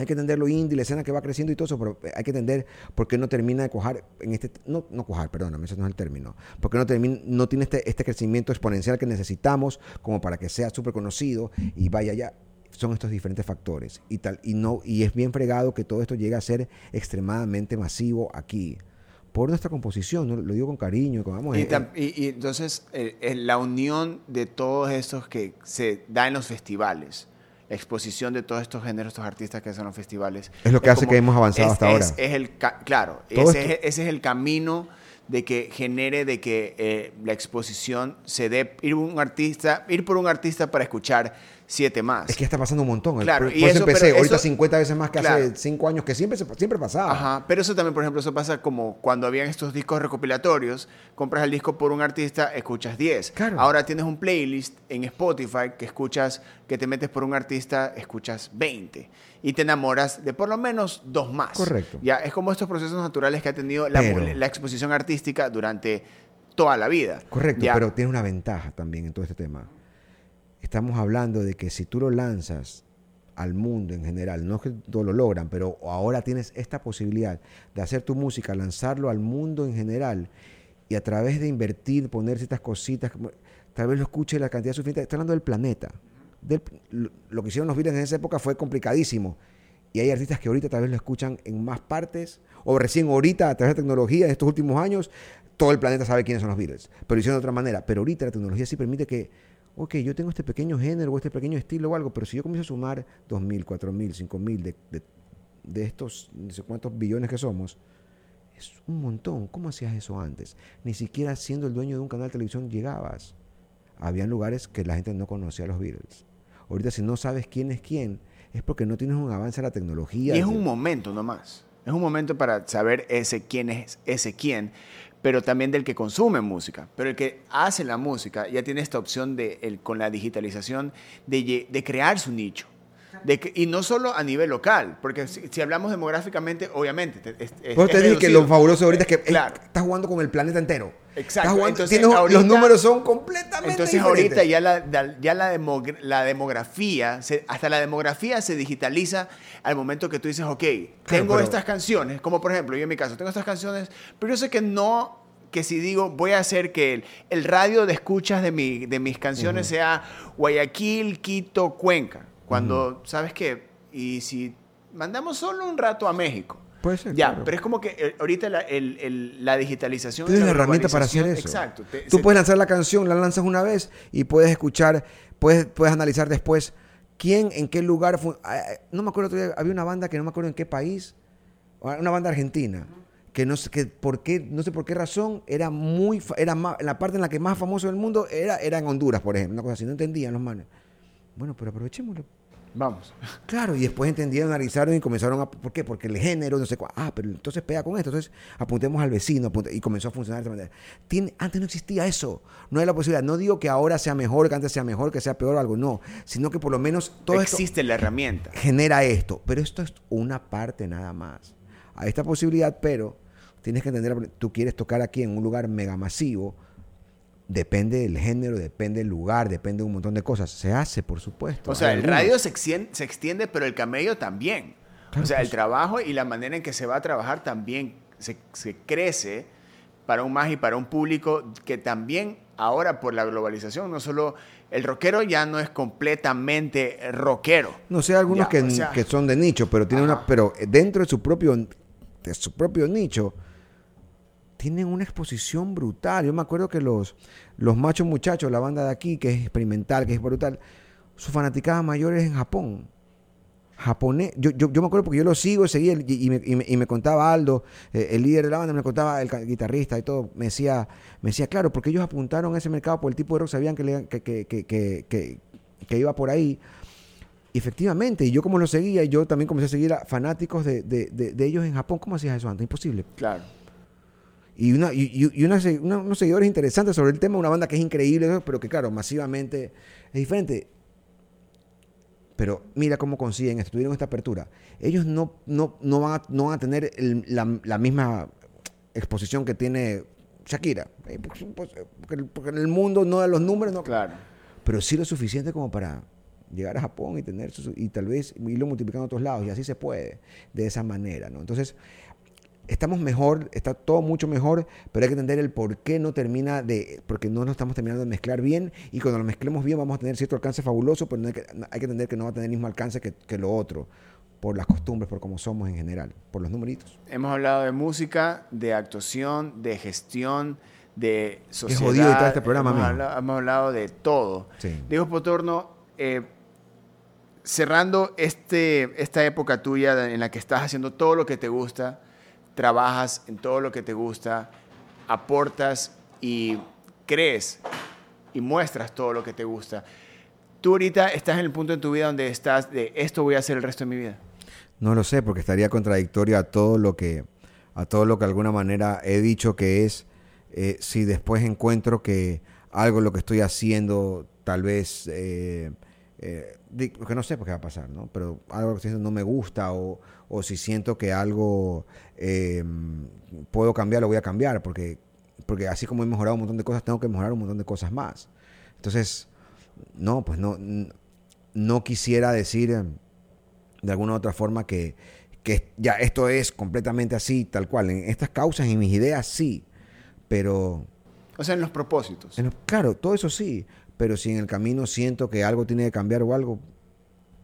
[SPEAKER 3] hay que entender lo indie, la escena que va creciendo y todo eso, pero hay que entender por qué no termina de cuajar en este, no, no cuajar, perdóname, ese no es el término, porque no termina, no tiene este, este crecimiento exponencial que necesitamos como para que sea súper conocido y vaya ya. Son estos diferentes factores y tal, y no, y es bien fregado que todo esto llegue a ser extremadamente masivo aquí. Por nuestra composición, ¿no? lo digo con cariño, con vamos,
[SPEAKER 1] Y,
[SPEAKER 3] eh,
[SPEAKER 1] tam- y- y entonces eh, eh, la unión de todos estos que se da en los festivales, exposición de todos estos géneros, estos artistas que hacen los festivales.
[SPEAKER 3] Es lo que hace que hemos avanzado
[SPEAKER 1] es-
[SPEAKER 3] hasta
[SPEAKER 1] es-
[SPEAKER 3] ahora.
[SPEAKER 1] Es el, claro, ese es el camino de que genere de que eh, la exposición se dé, ir, un artista, ir por un artista para escuchar siete más.
[SPEAKER 3] Es que está pasando un montón.
[SPEAKER 1] Claro,
[SPEAKER 3] por,
[SPEAKER 1] y
[SPEAKER 3] por eso
[SPEAKER 1] eso-
[SPEAKER 3] empecé,
[SPEAKER 1] pero
[SPEAKER 3] ahorita
[SPEAKER 1] eso-
[SPEAKER 3] 50 veces más que
[SPEAKER 1] Claro.
[SPEAKER 3] hace 5 años, que siempre, siempre pasaba.
[SPEAKER 1] Ajá, pero eso también, por ejemplo, eso pasa como cuando habían estos discos recopilatorios, compras el disco por un artista, escuchas 10.
[SPEAKER 3] Claro.
[SPEAKER 1] Ahora tienes un playlist en Spotify que escuchas, que te metes por un artista, escuchas 20 y te enamoras de por lo menos dos más.
[SPEAKER 3] Correcto.
[SPEAKER 1] Ya, es como estos procesos naturales que ha tenido la,
[SPEAKER 3] Pero-
[SPEAKER 1] la exposición artística durante toda la vida.
[SPEAKER 3] Correcto,
[SPEAKER 1] Ya.
[SPEAKER 3] pero tiene una ventaja también en todo este tema. Estamos hablando de que si tú lo lanzas al mundo en general, no es que lo logran, pero ahora tienes esta posibilidad de hacer tu música, lanzarlo al mundo en general y a través de invertir, poner ciertas cositas, tal vez lo escuche la cantidad suficiente. Está hablando del planeta. Del- lo, lo que hicieron los Beatles en esa época fue complicadísimo. Y hay artistas que ahorita tal vez lo escuchan en más partes, o recién ahorita, a través de tecnología, en estos últimos años, todo el planeta sabe quiénes son los Beatles. Pero lo hicieron de otra manera. Pero ahorita la tecnología sí permite que, ok, yo tengo este pequeño género o este pequeño estilo o algo, pero si yo comienzo a sumar 2.000, 4.000, 5.000 de, de, de estos no sé cuántos billones que somos, es un montón. ¿Cómo hacías eso antes? Ni siquiera siendo el dueño de un canal de televisión llegabas. Habían lugares que la gente no conocía a los Beatles. Ahorita si no sabes quién es quién, es porque no tienes un avance de la tecnología.
[SPEAKER 1] Y es un momento nomás. Es un momento para saber ese quién es ese quién, pero también del que consume música. Pero el que hace la música ya tiene esta opción de, el, con la digitalización de, de crear su nicho. De que- y no solo a nivel local, porque si, si hablamos demográficamente, obviamente. es- es-
[SPEAKER 3] eso te
[SPEAKER 1] es
[SPEAKER 3] dije que lo fabuloso ahorita es que eh,
[SPEAKER 1] Claro.
[SPEAKER 3] estás jugando con el planeta entero.
[SPEAKER 1] Exacto.
[SPEAKER 3] Jugando-
[SPEAKER 1] Entonces,
[SPEAKER 3] tienes-
[SPEAKER 1] ahorita-
[SPEAKER 3] los números son completamente
[SPEAKER 1] Entonces ahorita ya la, ya la, demog- la demografía, se- hasta la demografía se digitaliza al momento que tú dices, ok, tengo
[SPEAKER 3] pero-
[SPEAKER 1] estas canciones, como por ejemplo, yo en mi caso, tengo estas canciones, pero yo sé que no, que si digo, voy a hacer que el, el radio de escuchas de, mi, de mis canciones sea Guayaquil, Quito, Cuenca, cuando, ¿sabes qué? Y si mandamos solo un rato a México.
[SPEAKER 3] Puede ser,
[SPEAKER 1] Ya,
[SPEAKER 3] claro.
[SPEAKER 1] pero es como que eh, ahorita la, el- el- la digitalización...
[SPEAKER 3] Tienes la herramienta para hacer eso.
[SPEAKER 1] Exacto. te-
[SPEAKER 3] Tú
[SPEAKER 1] se-
[SPEAKER 3] puedes lanzar la canción, la lanzas una vez y puedes escuchar, puedes, puedes analizar después quién, en qué lugar. fu- ah, No me acuerdo, había una banda que no me acuerdo en qué país, una banda argentina, que no sé, que por qué, no sé por qué razón, era muy, era más, la parte en la que más famoso del mundo era, era en Honduras, por ejemplo, una cosa así, no entendían los manes. Bueno, pero aprovechémoslo.
[SPEAKER 1] Vamos.
[SPEAKER 3] Claro, y después entendieron, analizaron y comenzaron a... ¿Por qué? Porque el género, no sé cuál. Ah, pero entonces pega con esto. Entonces apuntemos al vecino. apunte- y comenzó a funcionar de esa manera. Tiene- antes no existía eso. No hay la posibilidad. No digo que ahora sea mejor, que antes sea mejor, que sea peor o algo. No. Sino que por lo menos todo esto
[SPEAKER 1] Existe la herramienta.
[SPEAKER 3] genera esto. Pero esto es una parte nada más. Hay esta posibilidad, pero tienes que entender, tú quieres tocar aquí en un lugar mega masivo. Depende del género, depende del lugar, depende de un montón de cosas. Se hace, por supuesto.
[SPEAKER 1] O sea, el radio se extiende, se extiende, pero el camello también.
[SPEAKER 3] Claro,
[SPEAKER 1] o sea, el trabajo y la manera en que se va a trabajar también se, se crece para un más y para un público que también ahora por la globalización, no solo el rockero ya no es completamente rockero.
[SPEAKER 3] No sé, algunos
[SPEAKER 1] Ya,
[SPEAKER 3] que,
[SPEAKER 1] o sea,
[SPEAKER 3] que son de nicho, pero tienen
[SPEAKER 1] Ajá.
[SPEAKER 3] una, pero dentro de su propio, de su propio nicho, tienen una exposición brutal. Yo me acuerdo que los, los machos muchachos, la banda de aquí, que es experimental, que es brutal, su fanaticada mayor es en Japón. Japonés, yo, yo, yo me acuerdo porque yo lo sigo, seguía el- y, y me, y me- y me contaba Aldo, eh, el líder de la banda, me contaba el guitarrista y todo, me decía, me decía, claro, porque ellos apuntaron a ese mercado por el tipo de rock, sabían que, le- que, que, que, que, iba por ahí. Efectivamente, y yo como lo seguía, yo también comencé a seguir a fanáticos de, de- de- de ellos en Japón. ¿Cómo hacías eso antes? Imposible.
[SPEAKER 1] Claro.
[SPEAKER 3] Y, una, y, una unos seguidores interesantes sobre el tema, una banda que es increíble, pero que claro, masivamente es diferente. Pero mira cómo consiguen esto, tuvieron esta apertura. Ellos no, no, no, van, a, no van a tener el- la, la misma exposición que tiene Shakira. Eh, pues, pues, porque en el mundo no da los números, no,
[SPEAKER 1] Claro.
[SPEAKER 3] pero sí lo suficiente como para llegar a Japón y tener su- y tal vez irlo multiplicando a otros lados y así se puede de esa manera, ¿no? Entonces estamos mejor, está todo mucho mejor, pero hay que entender el por qué no termina de, porque no lo estamos terminando de mezclar bien y cuando lo mezclemos bien vamos a tener cierto alcance fabuloso, pero no hay, que, hay que entender que no va a tener el mismo alcance que, que lo otro, por las costumbres, por cómo somos en general, por los numeritos.
[SPEAKER 1] Hemos hablado de música, de actuación, de gestión, de sociedad.
[SPEAKER 3] jodido editar este programa,
[SPEAKER 1] hemos, hablado, hemos hablado de todo.
[SPEAKER 3] Sí.
[SPEAKER 1] Diego Potorno, eh, cerrando este, esta época tuya en la que estás haciendo todo lo que te gusta, trabajas en todo lo que te gusta, aportas y crees y muestras todo lo que te gusta. Tú ahorita estás en el punto en tu vida donde estás de esto voy a hacer el resto de mi vida.
[SPEAKER 3] No lo sé, porque estaría contradictorio a todo lo que, a todo lo que de alguna manera he dicho que es, eh, si después encuentro que algo lo que estoy haciendo tal vez, eh, eh, porque no sé por qué va a pasar, ¿no? Pero algo que no me gusta o, o si siento que algo eh, puedo cambiar, lo voy a cambiar, porque, porque así como he mejorado un montón de cosas, tengo que mejorar un montón de cosas más. Entonces, no, pues no, no quisiera decir... eh, de alguna u otra forma que, que ya esto es completamente así, tal cual. En estas causas y mis ideas sí, pero
[SPEAKER 1] O sea, en los propósitos.
[SPEAKER 3] en claro, todo eso sí, pero si en el camino siento que algo tiene que cambiar o algo,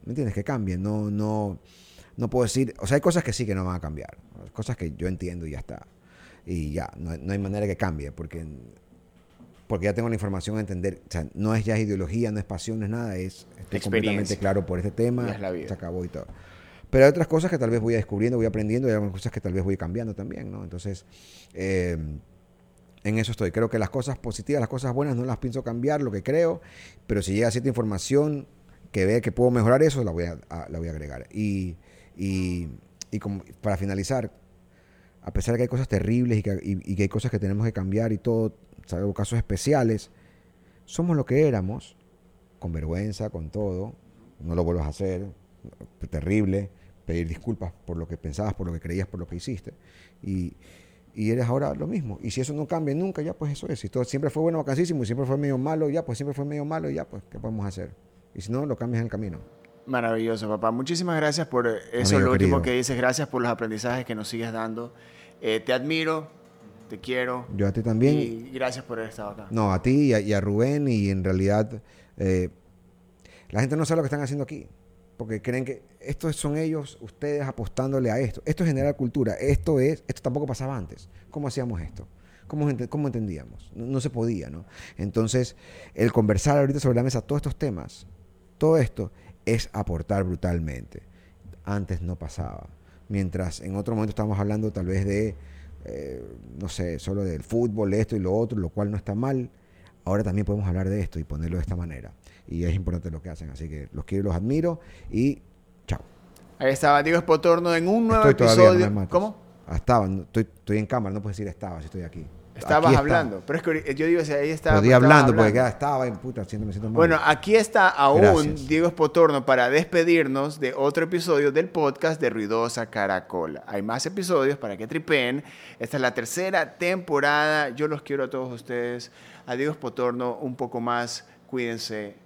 [SPEAKER 3] ¿me entiendes? Que cambie, no, no, no puedo decir, o sea, hay cosas que sí que no van a cambiar, cosas que yo entiendo y ya está, y ya, no, hay- no hay manera que cambie, porque, porque ya tengo la información a entender, o sea, no es ya ideología, no es pasión, no es nada, es, estoy completamente claro por este tema,
[SPEAKER 1] es la vida.
[SPEAKER 3] se acabó y todo. Pero hay otras cosas que tal vez voy descubriendo, voy aprendiendo, y hay cosas que tal vez voy cambiando también, ¿no? Entonces, eh, en eso estoy. Creo que las cosas positivas, las cosas buenas no las pienso cambiar, lo que creo, pero si llega cierta información que vea que puedo mejorar eso, la voy a, a- la voy a agregar. Y, y, y como para finalizar, a pesar de que hay cosas terribles y que, y- y hay cosas que tenemos que cambiar y todo, salvo casos especiales, somos lo que éramos, con vergüenza, con todo, no lo vuelvas a hacer, terrible, pedir disculpas por lo que pensabas, por lo que creías, por lo que hiciste. Y, y eres ahora lo mismo. Y si eso no cambia nunca, ya pues eso es. Si todo siempre fue bueno, vacancísimo, y siempre fue medio malo, ya pues siempre fue medio malo, ya pues, ¿qué podemos hacer? Y si no, lo cambias en el camino.
[SPEAKER 1] Maravilloso, papá. Muchísimas gracias por eso,
[SPEAKER 3] Amigo
[SPEAKER 1] lo último
[SPEAKER 3] querido.
[SPEAKER 1] que dices. Gracias por los aprendizajes que nos sigues dando. Eh, te admiro, te quiero.
[SPEAKER 3] Yo a ti también.
[SPEAKER 1] Y gracias por haber estado acá.
[SPEAKER 3] No, a ti y a, y a Rubén y en realidad eh, la gente no sabe lo que están haciendo aquí. Porque creen que estos son ellos, ustedes apostándole a esto. Esto es generar cultura. Esto es, esto tampoco pasaba antes. ¿Cómo hacíamos esto? ¿Cómo, cómo entendíamos? No, no se podía, ¿no? Entonces, el conversar ahorita sobre la mesa todos estos temas, todo esto, es aportar brutalmente. Antes no pasaba. Mientras en otro momento estábamos hablando tal vez de eh, no sé, solo del fútbol, esto y lo otro, lo cual no está mal. Ahora también podemos hablar de esto y ponerlo de esta manera. Y es importante lo que hacen. Así que los quiero y los admiro. Y chao.
[SPEAKER 1] Ahí estaba Diego Espotorno en un nuevo
[SPEAKER 3] Estoy todavía, no
[SPEAKER 1] episodio. ¿Cómo?
[SPEAKER 3] Ah, estaba, no, estoy, estoy en cámara, no puedes decir estaba si estoy aquí.
[SPEAKER 1] Estabas
[SPEAKER 3] Aquí está.
[SPEAKER 1] hablando. Pero es que yo digo, si ahí estaba.
[SPEAKER 3] Podía
[SPEAKER 1] pues,
[SPEAKER 3] hablando, porque ya estaba en puta, siento, me siento mal.
[SPEAKER 1] Bueno, aquí está aún
[SPEAKER 3] Gracias.
[SPEAKER 1] Diego Espotorno para despedirnos de otro episodio del podcast de Ruidosa Caracola. Hay más episodios para que tripen. Esta es la tercera temporada. Yo los quiero a todos ustedes. A Diego Espotorno un poco más. Cuídense.